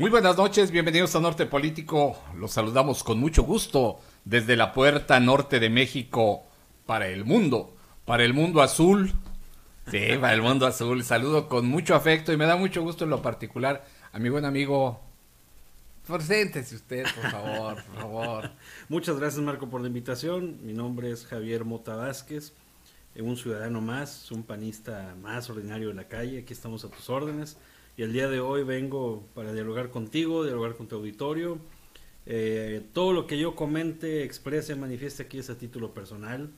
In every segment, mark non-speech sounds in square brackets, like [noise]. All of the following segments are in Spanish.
Muy buenas noches, bienvenidos a Norte Político. Los saludamos con mucho gusto desde la puerta norte de México para el mundo, para el mundo azul. Sí, para el mundo azul. Saludo con mucho afecto y me da mucho gusto en lo particular a mi buen amigo. Preséntese usted, por favor, por favor. [laughs] Muchas gracias, Marco, por la invitación. Mi nombre es Javier Mota Vázquez, eh, un ciudadano más, un panista más ordinario de la calle. Aquí estamos a tus órdenes. Y el día de hoy vengo para dialogar contigo, dialogar con tu auditorio. Eh, todo lo que yo comente, exprese, manifieste aquí es a título personal,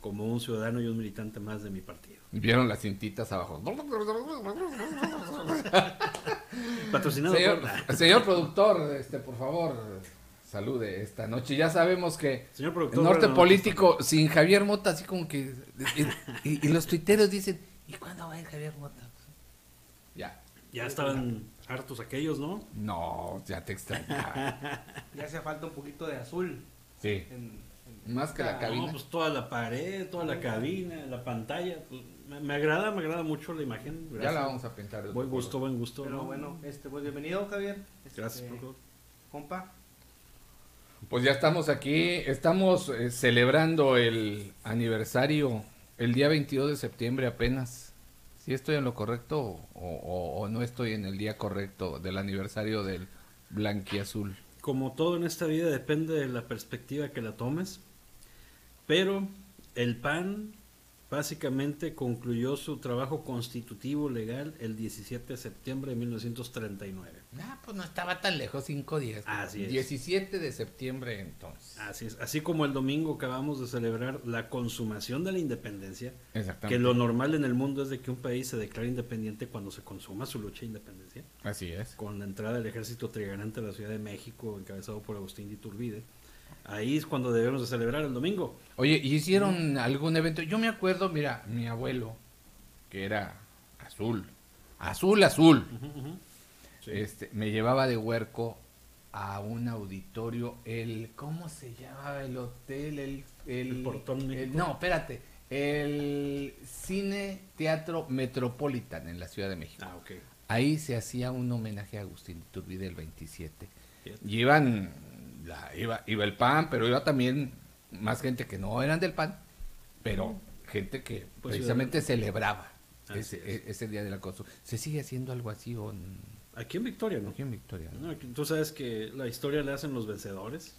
como un ciudadano y un militante más de mi partido. Vieron las cintitas abajo. [laughs] Patrocinado Señor, por... [laughs] señor productor, este, por favor, salude esta noche. Ya sabemos que Señor el norte político sin Javier Mota, así como que... Y, y- y los tuiteros dicen, ¿y cuándo va a ir Javier Mota? Ya. Estaban hartos aquellos, ¿no? No, ya te extrañaba. [laughs] Ya hace falta un poquito de azul. Sí. En, en- Más que la Ah, cabina. No, pues toda la pared, toda la cabina, la pantalla. pues, me, me agrada, me agrada mucho la imagen. Ya la vamos a pintar. Buen gusto, buen gusto. Pero ¿no? bueno, este, pues bienvenido Javier. Este, Gracias, productor. Compa. Pues ya estamos aquí, estamos eh, celebrando el aniversario, el día 22 de septiembre apenas. ¿Sí estoy en lo correcto o no estoy en el día correcto del aniversario del blanquiazul? Como todo en esta vida depende de la perspectiva que la tomes, pero el PAN básicamente concluyó su trabajo constitutivo legal el 17 de septiembre de 1939. Ah, pues no estaba tan lejos, cinco días. Así es. 17 de septiembre entonces. Así es, así como el domingo acabamos de celebrar la consumación de la independencia, Exactamente. que lo normal en el mundo es de que un país se declare independiente cuando se consuma su lucha de independencia. Así es. con la entrada del ejército trigarante a la Ciudad de México, encabezado por Agustín de Iturbide. Ahí es cuando debemos de celebrar el domingo. Oye, ¿y hicieron algún evento? Yo me acuerdo, mira, mi abuelo, que era azul, azul, azul, Sí. este, me llevaba de huerco a un auditorio, el, ¿cómo se llamaba el hotel? El, el, ¿El Portón el- no, espérate, el Cine Teatro Metropolitan en la Ciudad de México. Ah, ok. Ahí se hacía un homenaje a Agustín Iturbide el 27. Fíjate. La- iba, iba el PAN, pero iba también más gente que no eran del PAN, pero gente que Pues precisamente celebraba ese, es. e- ese día de la cosa. ¿Se sigue haciendo algo así o en, Aquí en Victoria, ¿no? aquí en Victoria? No, aquí- Tú sabes que la historia la hacen los vencedores.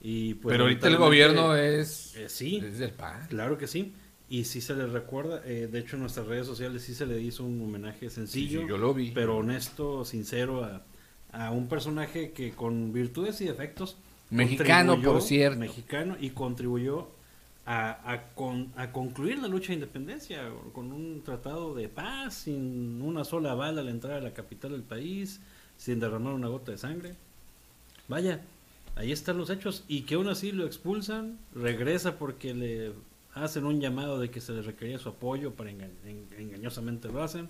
Y pues, pero ahorita el gobierno es, eh, sí, es del PAN. claro que sí. Y sí se le recuerda. eh, de hecho, en nuestras redes sociales sí se le hizo un homenaje sencillo. Sí, yo lo vi. Pero honesto, sincero a, a un personaje que con virtudes y defectos. Mexicano, por cierto. Mexicano y contribuyó a, a, con- a concluir la lucha de independencia con un tratado de paz, sin una sola bala al entrar a la capital del país, sin derramar una gota de sangre. Vaya, ahí están los hechos. Y que aún así lo expulsan, regresa porque le hacen un llamado de que se le requería su apoyo, para enga- en- engañosamente lo hacen.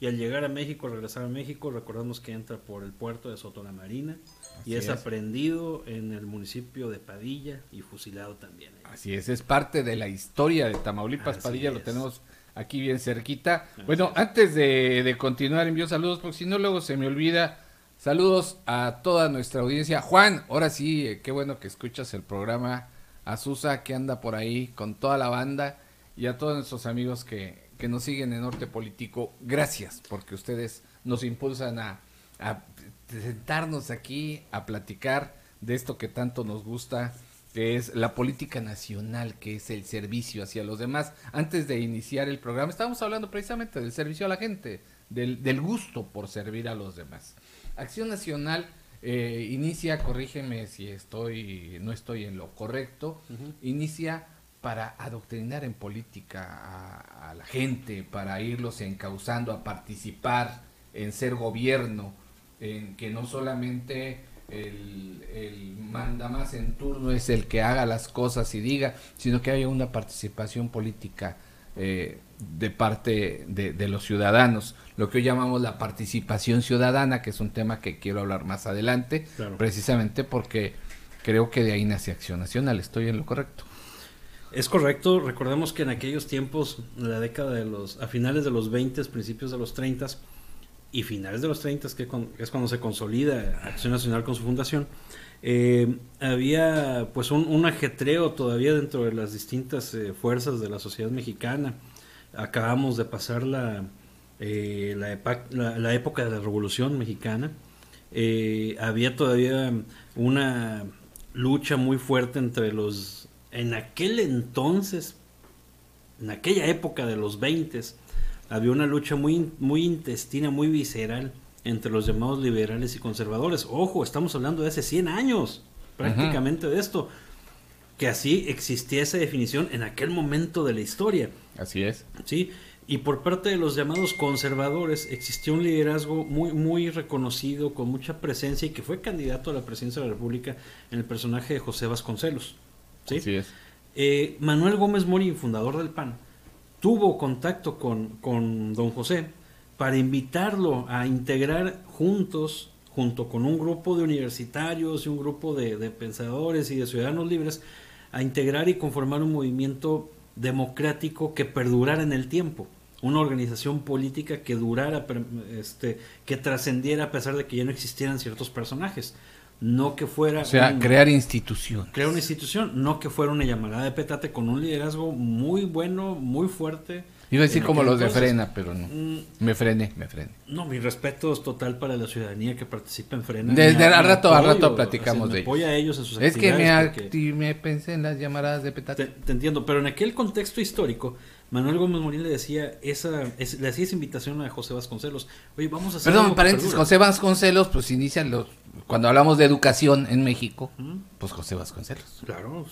Y al llegar a México, regresar a México, recordamos que entra por el puerto de Soto la Marina Así y es, es. aprendido en el municipio de Padilla y fusilado también. Así es, es parte de la historia de Tamaulipas. Así Padilla lo tenemos aquí bien cerquita. Así bueno, es. antes de, de continuar, envío saludos, porque si no, luego se me olvida. Saludos a toda nuestra audiencia. Juan, ahora sí, eh, qué bueno que escuchas el programa. A Susa, que anda por ahí con toda la banda. Y a todos nuestros amigos que, que nos siguen en Norte Político. Gracias, porque ustedes nos impulsan a, a sentarnos aquí, a platicar de esto que tanto nos gusta que es la política nacional, que es el servicio hacia los demás. Antes de iniciar el programa, estábamos hablando precisamente del servicio a la gente, del, del gusto por servir a los demás. Acción Nacional eh, inicia, corrígeme si estoy, no estoy en lo correcto, inicia para adoctrinar en política a, a la gente, para irlos encauzando a participar en ser gobierno, en que no solamente el, el manda más en turno es el que haga las cosas y diga, sino que haya una participación política eh, de parte de, de los ciudadanos, lo que hoy llamamos la participación ciudadana, que es un tema que quiero hablar más adelante, Claro. precisamente porque creo que de ahí nace Acción Nacional, estoy en lo correcto. Es correcto, recordemos que en aquellos tiempos, la década de los, a finales de los 20, principios de los 30, y finales de los 30, que es cuando se consolida Acción Nacional con su fundación, eh, había pues un, ajetreo todavía dentro de las distintas eh, fuerzas de la sociedad mexicana. Acabamos de pasar la, eh, la, época de la Revolución Mexicana. Había todavía una lucha muy fuerte entre los, en aquel entonces, en aquella época de los 20, había una lucha muy, muy intestina, muy visceral entre los llamados liberales y conservadores. Ojo, estamos hablando de hace 100 años, prácticamente de esto, que así existía esa definición en aquel momento de la historia. Así es. ¿sí? Y por parte de los llamados conservadores existió un liderazgo muy, muy reconocido, con mucha presencia y que fue candidato a la presidencia de la República en el personaje de José Vasconcelos. ¿Sí? Así es. Eh, Manuel Gómez Morín, fundador del PAN, tuvo contacto con, con don José para invitarlo a integrar juntos, junto con un grupo de universitarios y un grupo de, de pensadores y de ciudadanos libres, a integrar y conformar un movimiento democrático que perdurara en el tiempo, una organización política que durara, este, que trascendiera a pesar de que ya no existieran ciertos personajes, no que fuera O sea, un- crear instituciones. crear una institución, no que fuera una llamada de petate con un liderazgo muy bueno, muy fuerte. Iba a decir como los de entonces. Frena, pero no. Mm, Me frené, me frené. No, mi respeto es total para la ciudadanía que participa en Frena. Desde al rato- al apoyo, rato platicamos de ellos. apoya a ellos en sus Es que me, porque- me pensé en las llamadas de petate. te, te entiendo, pero en aquel contexto histórico, Manuel Gómez Morín le decía esa, es- le hacía esa invitación a José Vasconcelos. Oye, vamos a hacer Perdón, paréntesis, perdure". José Vasconcelos, pues inician los... Cuando hablamos de educación en México, Ujú, pues José Vasconcelos. Claro,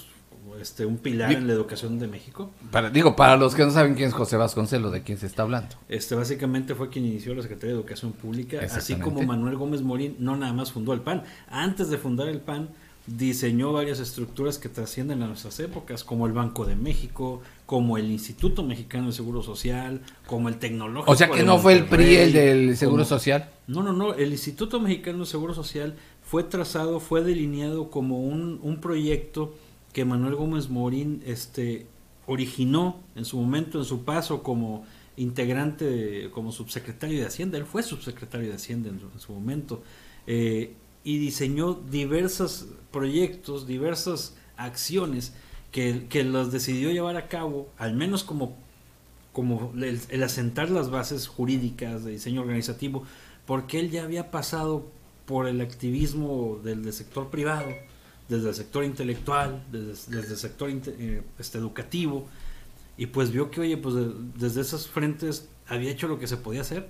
este, un pilar en la educación de México. Para, digo, para los que no saben quién es José Vasconcelos, de quién se está hablando. Este básicamente fue quien inició la Secretaría de Educación Pública, así como Manuel Gómez Morín no nada más fundó el PAN. Antes de fundar el PAN, diseñó varias estructuras que trascienden a nuestras épocas, como el Banco de México, como el Instituto Mexicano de Seguro Social, como el Tecnológico. O sea que no fue el PRI el del Seguro como- Social. No, no, no. El Instituto Mexicano de Seguro Social fue trazado, fue delineado como un, un proyecto que Manuel Gómez Morín este, originó en su momento, en su paso como integrante, de- como subsecretario de Hacienda. Él fue subsecretario de Hacienda en su, en su momento. eh, y diseñó diversos proyectos, diversas acciones que, que los decidió llevar a cabo, al menos como como el, asentar las bases jurídicas de diseño organizativo, porque él ya había pasado por el activismo del, sector privado, desde el sector intelectual, desde, desde el sector eh, este, educativo, y pues vio que, oye, pues de- desde esos frentes había hecho lo que se podía hacer.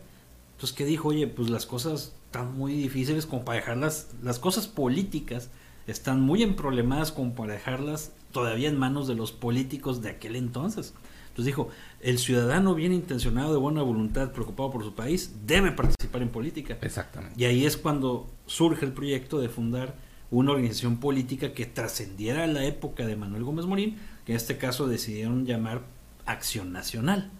Entonces, ¿qué dijo? Oye, pues las cosas están muy difíciles como para dejarlas, las cosas políticas están muy emproblemadas como para dejarlas todavía en manos de los políticos de aquel entonces. Entonces dijo, el ciudadano bien intencionado, de buena voluntad, preocupado por su país, debe participar en política. Exactamente. Y ahí es cuando surge el proyecto de fundar una organización política que trascendiera la época de Manuel Gómez Morín, que en este caso decidieron llamar Acción Nacional,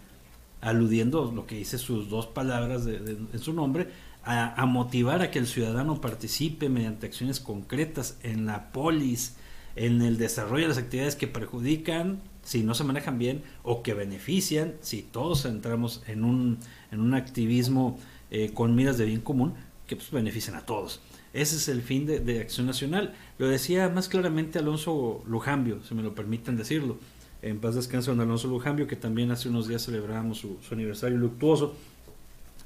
aludiendo lo que dice sus dos palabras de- de- en su nombre, a, motivar a que el ciudadano participe mediante acciones concretas en la polis, en el desarrollo de las actividades que perjudican si no se manejan bien o que benefician si todos entramos en un, en un activismo eh, con miras de bien común que pues, benefician a todos. Ese es el fin de, de Acción Nacional. Lo decía más claramente Alonso Lujambio, si me lo permiten decirlo. En paz descanse don Alonso Lujambio, que también hace unos días celebrábamos su, su aniversario luctuoso.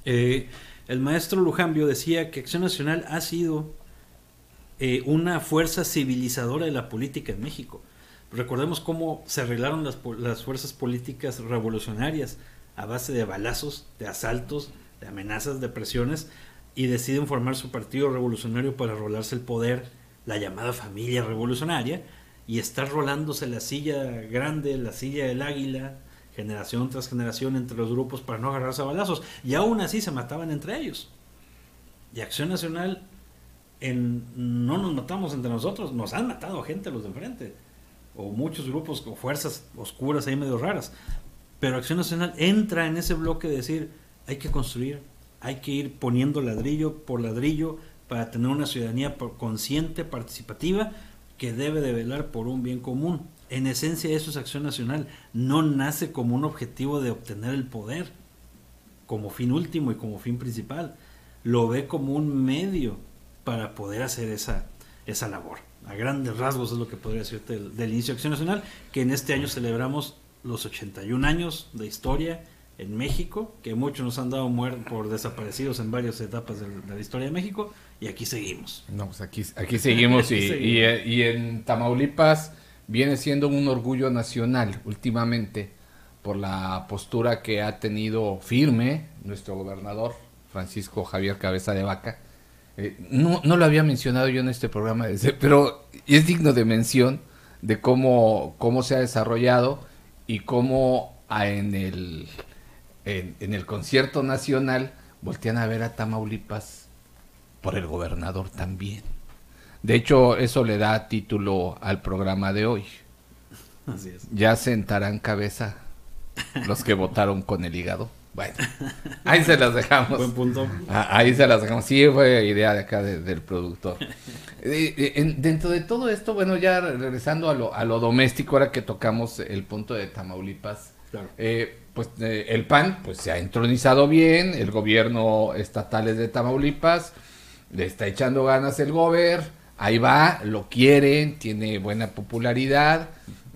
Eh, el maestro Lujambio decía que Acción Nacional ha sido eh, una fuerza civilizadora de la política en México. Recordemos cómo se arreglaron las, fuerzas políticas revolucionarias a base de balazos, de asaltos, de amenazas, de presiones, y deciden formar su partido revolucionario para rolarse el poder, la llamada familia revolucionaria, y estar rolándose la silla grande, la silla del águila, generación tras generación entre los grupos para no agarrarse a balazos. Y aún así se mataban entre ellos. Y Acción Nacional, en, no nos matamos entre nosotros, nos han matado gente los de enfrente. O muchos grupos o fuerzas oscuras ahí medio raras. Pero Acción Nacional entra en ese bloque de decir, hay que construir, hay que ir poniendo ladrillo por ladrillo para tener una ciudadanía consciente, participativa, que debe de velar por un bien común. En esencia eso es Acción Nacional. No nace como un objetivo de obtener el poder como fin último y como fin principal. lo ve como un medio para poder hacer esa, esa labor. A grandes rasgos es lo que podría decirte del, del inicio de Acción Nacional, que en este año celebramos los 81 años de historia en México, que muchos nos han dado por desaparecidos en varias etapas de, de la historia de México, y aquí seguimos. No, pues aquí, aquí seguimos [laughs] y, Aquí seguimos. y- y en Tamaulipas viene siendo un orgullo nacional últimamente por la postura que ha tenido firme nuestro gobernador Francisco Javier Cabeza de Vaca. Eh, no, no lo había mencionado yo en este programa, desde- [laughs] pero es digno de mención de cómo, cómo se ha desarrollado y cómo en el, en el concierto nacional voltean a ver a Tamaulipas por el gobernador también. De hecho, eso le da título al programa de hoy. Así es. Ya sentarán cabeza los que votaron con el hígado. Bueno, ahí se las dejamos. Buen punto. Ah, Ahí se las dejamos. Sí, fue idea de acá de- del productor. Eh, en- dentro de todo esto, bueno, ya regresando a lo, a lo doméstico, ahora que tocamos el punto de Tamaulipas, Claro. eh, pues eh, el PAN pues se ha entronizado bien, el gobierno estatal es de Tamaulipas, le está echando ganas el gober, ahí va, lo quieren, tiene buena popularidad.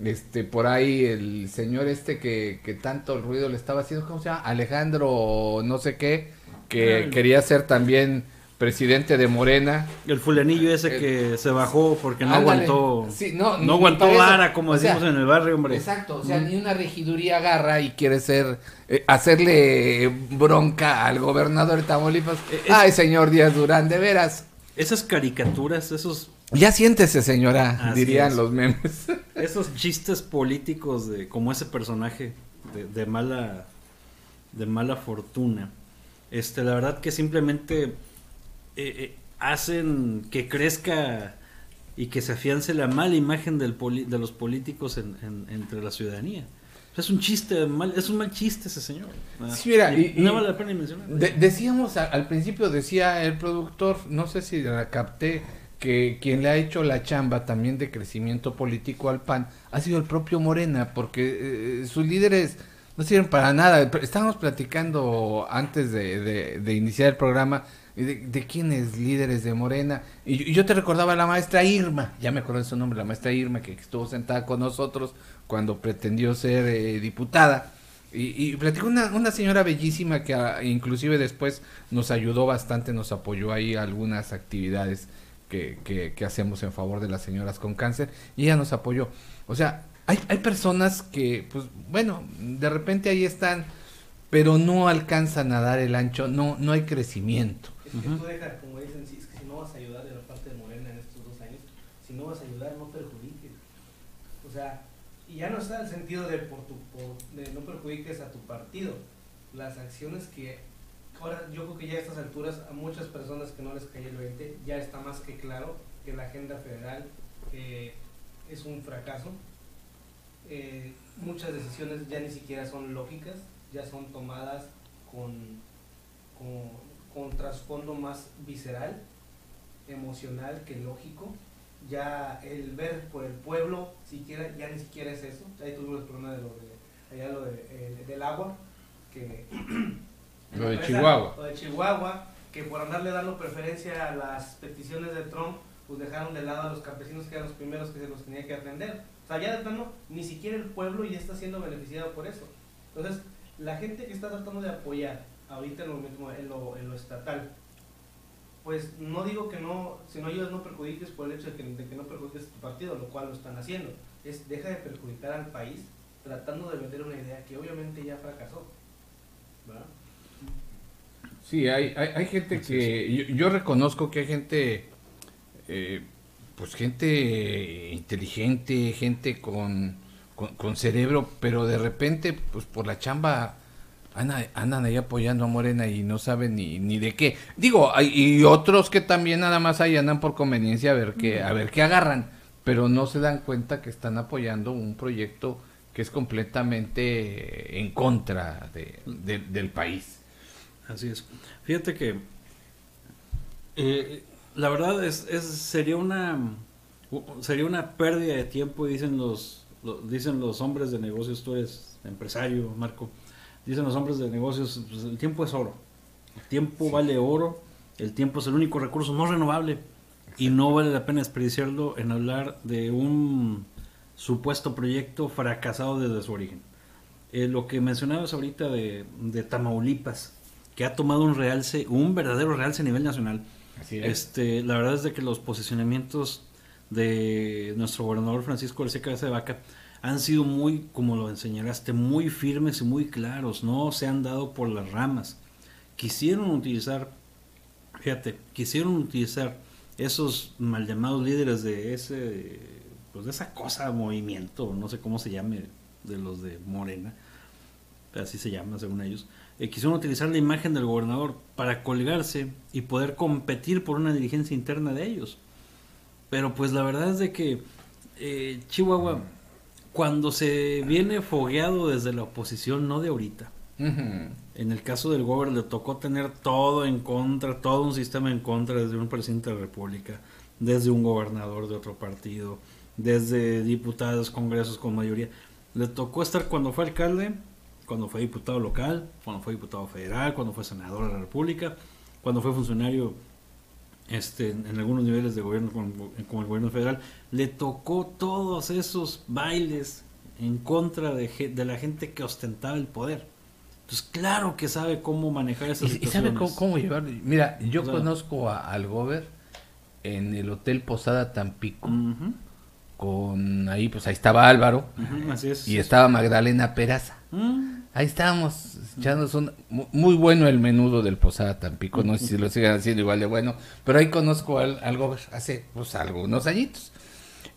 Este, por ahí el señor este que, que tanto ruido le estaba haciendo, ¿cómo se llama? Alejandro no sé qué, que Ah, quería ser también presidente de Morena. El fulanillo ese que se bajó porque no Ándale. aguantó. Sí, no, aguantó vara, como O sea, decimos en el barrio, hombre. Exacto, o sea, Mm. ni una regiduría agarra y quiere ser, eh, hacerle bronca al gobernador de Tamaulipas. Eh, es- Ay, señor Díaz Durán, de veras. Esas caricaturas, esos, Ya siéntese, señora, Así dirían es. los memes. [laughs] esos chistes políticos de como ese personaje de, de mala de mala fortuna. Este, la verdad que simplemente eh, eh, hacen que crezca y que se afiance la mala imagen del poli- de los políticos en- en- entre la ciudadanía. Es un chiste, mal, es un mal chiste ese señor. Ah, Sí, mira, y- y- no vale la pena mencionar. De- decíamos a- al principio, decía el productor, no sé si la capté, que quien le ha hecho la chamba también de crecimiento político al PAN ha sido el propio Morena, porque eh, sus líderes no sirven para nada. Estábamos platicando antes de, de- de iniciar el programa de, de quiénes líderes de Morena. Y, yo- y yo te recordaba a la maestra Irma, ya me acuerdo de su nombre, la maestra Irma, que estuvo sentada con nosotros cuando pretendió ser eh, diputada. Y, y platicó una, una señora bellísima que ah, inclusive después nos ayudó bastante, nos apoyó ahí a algunas actividades que, que, hacemos en favor de las señoras con cáncer y ella nos apoyó. O sea, hay, hay personas que, pues bueno, de repente ahí están, pero no alcanzan a dar el ancho, no, no hay crecimiento. Es que tú dejas, como dicen, si, es que si no vas a ayudar de la parte de Morena en estos dos años, si no vas a ayudar, no perjudiques. O sea, y ya no está el sentido de, por tu, no perjudiques a tu partido. Las acciones que, ahora yo creo que ya a estas alturas, a muchas personas que no les cayó el 20, ya está más que claro que la agenda federal eh, es un fracaso. Eh, muchas decisiones ya ni siquiera son lógicas, ya son tomadas con, con trasfondo más visceral, emocional que lógico. Ya el ver por el pueblo, siquiera, ya ni siquiera es eso. Ahí tuvimos el problema de lo de, allá lo de, eh, del agua, que [clears throat] Lo de Chihuahua. Lo de Chihuahua, que por andarle dando preferencia a las peticiones de Trump, pues dejaron de lado a los campesinos que eran los primeros que se los tenía que atender. O sea, ya de plano, ni siquiera el pueblo ya está siendo beneficiado por eso. Entonces, la gente que está tratando de apoyar ahorita en lo, mismo- en lo, en lo estatal, pues no digo que no, si no ayudas no perjudiques por el hecho de que, de que no perjudiques a tu partido, lo cual lo están haciendo. Es deja de perjudicar al país tratando de vender una idea que obviamente ya fracasó. ¿verdad? Sí, hay, hay, hay gente que, yo, yo reconozco que hay gente, eh, pues gente inteligente, gente con, con, con cerebro, pero de repente, pues por la chamba, andan, ahí apoyando a Morena y no saben ni, ni de qué. Digo, hay, y otros que también nada más ahí andan por conveniencia a ver qué, a ver qué agarran, pero no se dan cuenta que están apoyando un proyecto que es completamente en contra de, de- del país. Así es. Fíjate que eh, la verdad es, es sería una sería una pérdida de tiempo dicen los lo- dicen los hombres de negocios tú eres empresario Marco dicen los hombres de negocios pues, el tiempo es oro el tiempo vale oro El tiempo es el único recurso no renovable y no vale la pena desperdiciarlo en hablar de un supuesto proyecto fracasado desde su origen. Eh, lo que mencionabas ahorita de, de, Tamaulipas, que ha tomado un realce, un verdadero realce a nivel nacional. Este, la verdad es de que los posicionamientos de nuestro gobernador Francisco García Cabeza de Vaca han sido muy, como lo enseñaste, muy firmes y muy claros, no se han dado por las ramas. Quisieron utilizar, fíjate, quisieron utilizar esos mal llamados líderes de ese, pues de esa cosa, movimiento, no sé cómo se llame, de los de Morena, así se llama según ellos, eh, quisieron utilizar la imagen del gobernador para colgarse y poder competir por una dirigencia interna de ellos. Pero pues la verdad es de que eh, Chihuahua, cuando se viene fogueado desde la oposición, no de ahorita. En el caso del gobernador le tocó tener todo en contra, todo un sistema en contra desde un presidente de la República, desde un gobernador de otro partido, desde diputados, congresos con mayoría. Le tocó estar cuando fue alcalde, cuando fue diputado local, cuando fue diputado federal, cuando fue senador de la República, cuando fue funcionario este, en algunos niveles de gobierno como, el gobierno federal, le tocó todos esos bailes en contra de, de, la gente que ostentaba el poder. Entonces, claro que sabe cómo manejar esas y, sabe cómo, llevar. Mira, yo conozco al Gober en el Hotel Posada Tampico. Con ahí, pues ahí estaba Álvaro. y estaba Magdalena Peraza. Mm. Ahí estábamos echándonos un muy bueno el menudo del Posada Tampico, no sé si lo sigan haciendo igual de bueno, pero ahí conozco al, algo hace pues algunos añitos.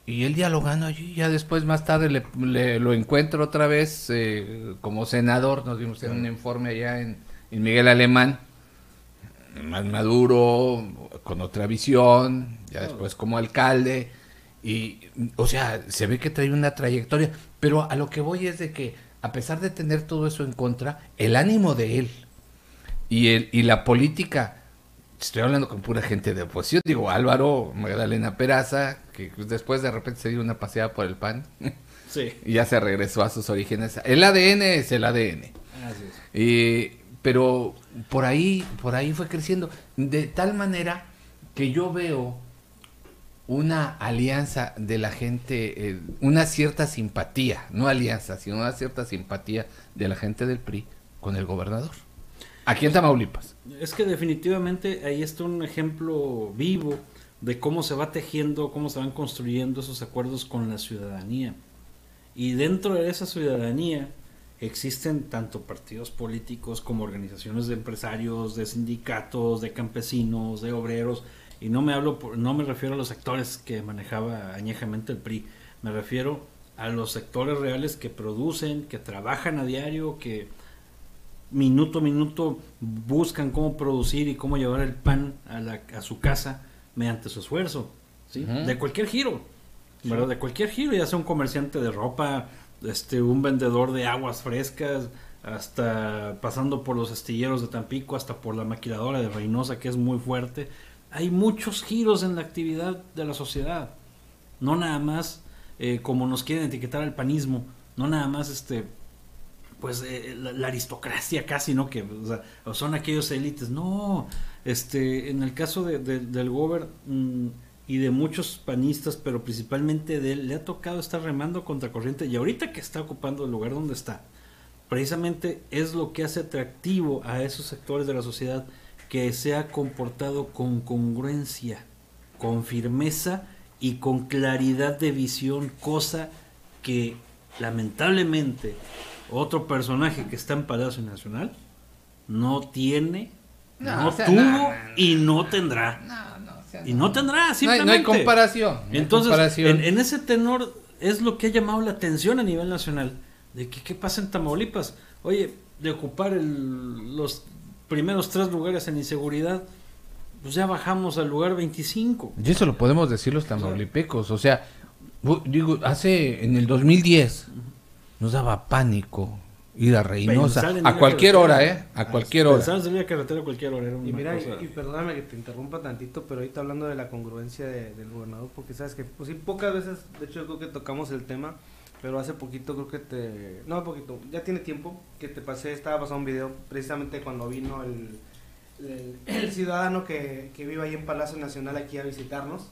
Y él dialogando allí, ya después más tarde le, lo encuentro otra vez eh, como senador, nos dimos en un informe allá en, Miguel Alemán, más maduro, con otra visión, ya después como alcalde, y o sea, se ve que trae una trayectoria, pero a lo que voy es de que a pesar de tener todo eso en contra, el ánimo de él y, el, y la política, estoy hablando con pura gente de oposición, digo Álvaro, Magdalena Peraza, que después de repente se dio una paseada por el PAN [laughs] sí. y ya se regresó a sus orígenes. El ADN es el ADN. Y, pero por ahí, por ahí fue creciendo, de tal manera que yo veo una alianza de la gente, eh, una cierta simpatía, no alianza, sino una cierta simpatía de la gente del PRI con el gobernador. Aquí en Tamaulipas. Es que definitivamente ahí está un ejemplo vivo de cómo se va tejiendo, cómo se van construyendo esos acuerdos con la ciudadanía. Y dentro de esa ciudadanía existen tanto partidos políticos como organizaciones de empresarios, de sindicatos, de campesinos, de obreros, y no me hablo no me refiero a los sectores que manejaba añejamente el PRI, me refiero a los sectores reales que producen, que trabajan a diario, que minuto a minuto buscan cómo producir y cómo llevar el pan a, la, a su casa mediante su esfuerzo, ¿sí? De cualquier giro, ¿verdad? De cualquier giro, ya sea un comerciante de ropa, este, un vendedor de aguas frescas, hasta pasando por los astilleros de Tampico, hasta por la maquiladora de Reynosa, que es muy fuerte, hay muchos giros en la actividad de la sociedad. No nada más eh, como nos quieren etiquetar al panismo, no nada más este pues eh, la, aristocracia casi, ¿no? Que son aquellos élites. No, este, en el caso de, del Gober mm, y de muchos panistas, pero principalmente de él, le ha tocado estar remando contra corriente y ahorita que está ocupando el lugar donde está, precisamente es lo que hace atractivo a esos sectores de la sociedad que se ha comportado con congruencia, con firmeza y con claridad de visión, cosa que lamentablemente otro personaje que está en Palacio Nacional no tiene, no, tuvo y no tendrá. y no tendrá, simplemente. No hay, comparación. Entonces, En, ese tenor es lo que ha llamado la atención a nivel nacional. De que qué pasa en Tamaulipas. Oye, de ocupar el, los primeros tres lugares en inseguridad, pues ya bajamos al lugar 25. Y eso lo podemos decir los tamaulipecos, o sea, digo, hace en el 2010 nos daba pánico ir a Reynosa a cualquier hora, ¿eh? A cualquier hora. Pensar en carretera a cualquier hora. y mira, y, perdóname que te interrumpa tantito, pero ahorita hablando de la congruencia del gobernador, porque sabes que, pues sí, pocas veces, de hecho, yo creo que tocamos el tema pero hace poquito creo que te... No, poquito, ya tiene tiempo que te pasé, estaba pasando un video precisamente cuando vino el, el, el ciudadano que, que vive ahí en Palacio Nacional aquí a visitarnos.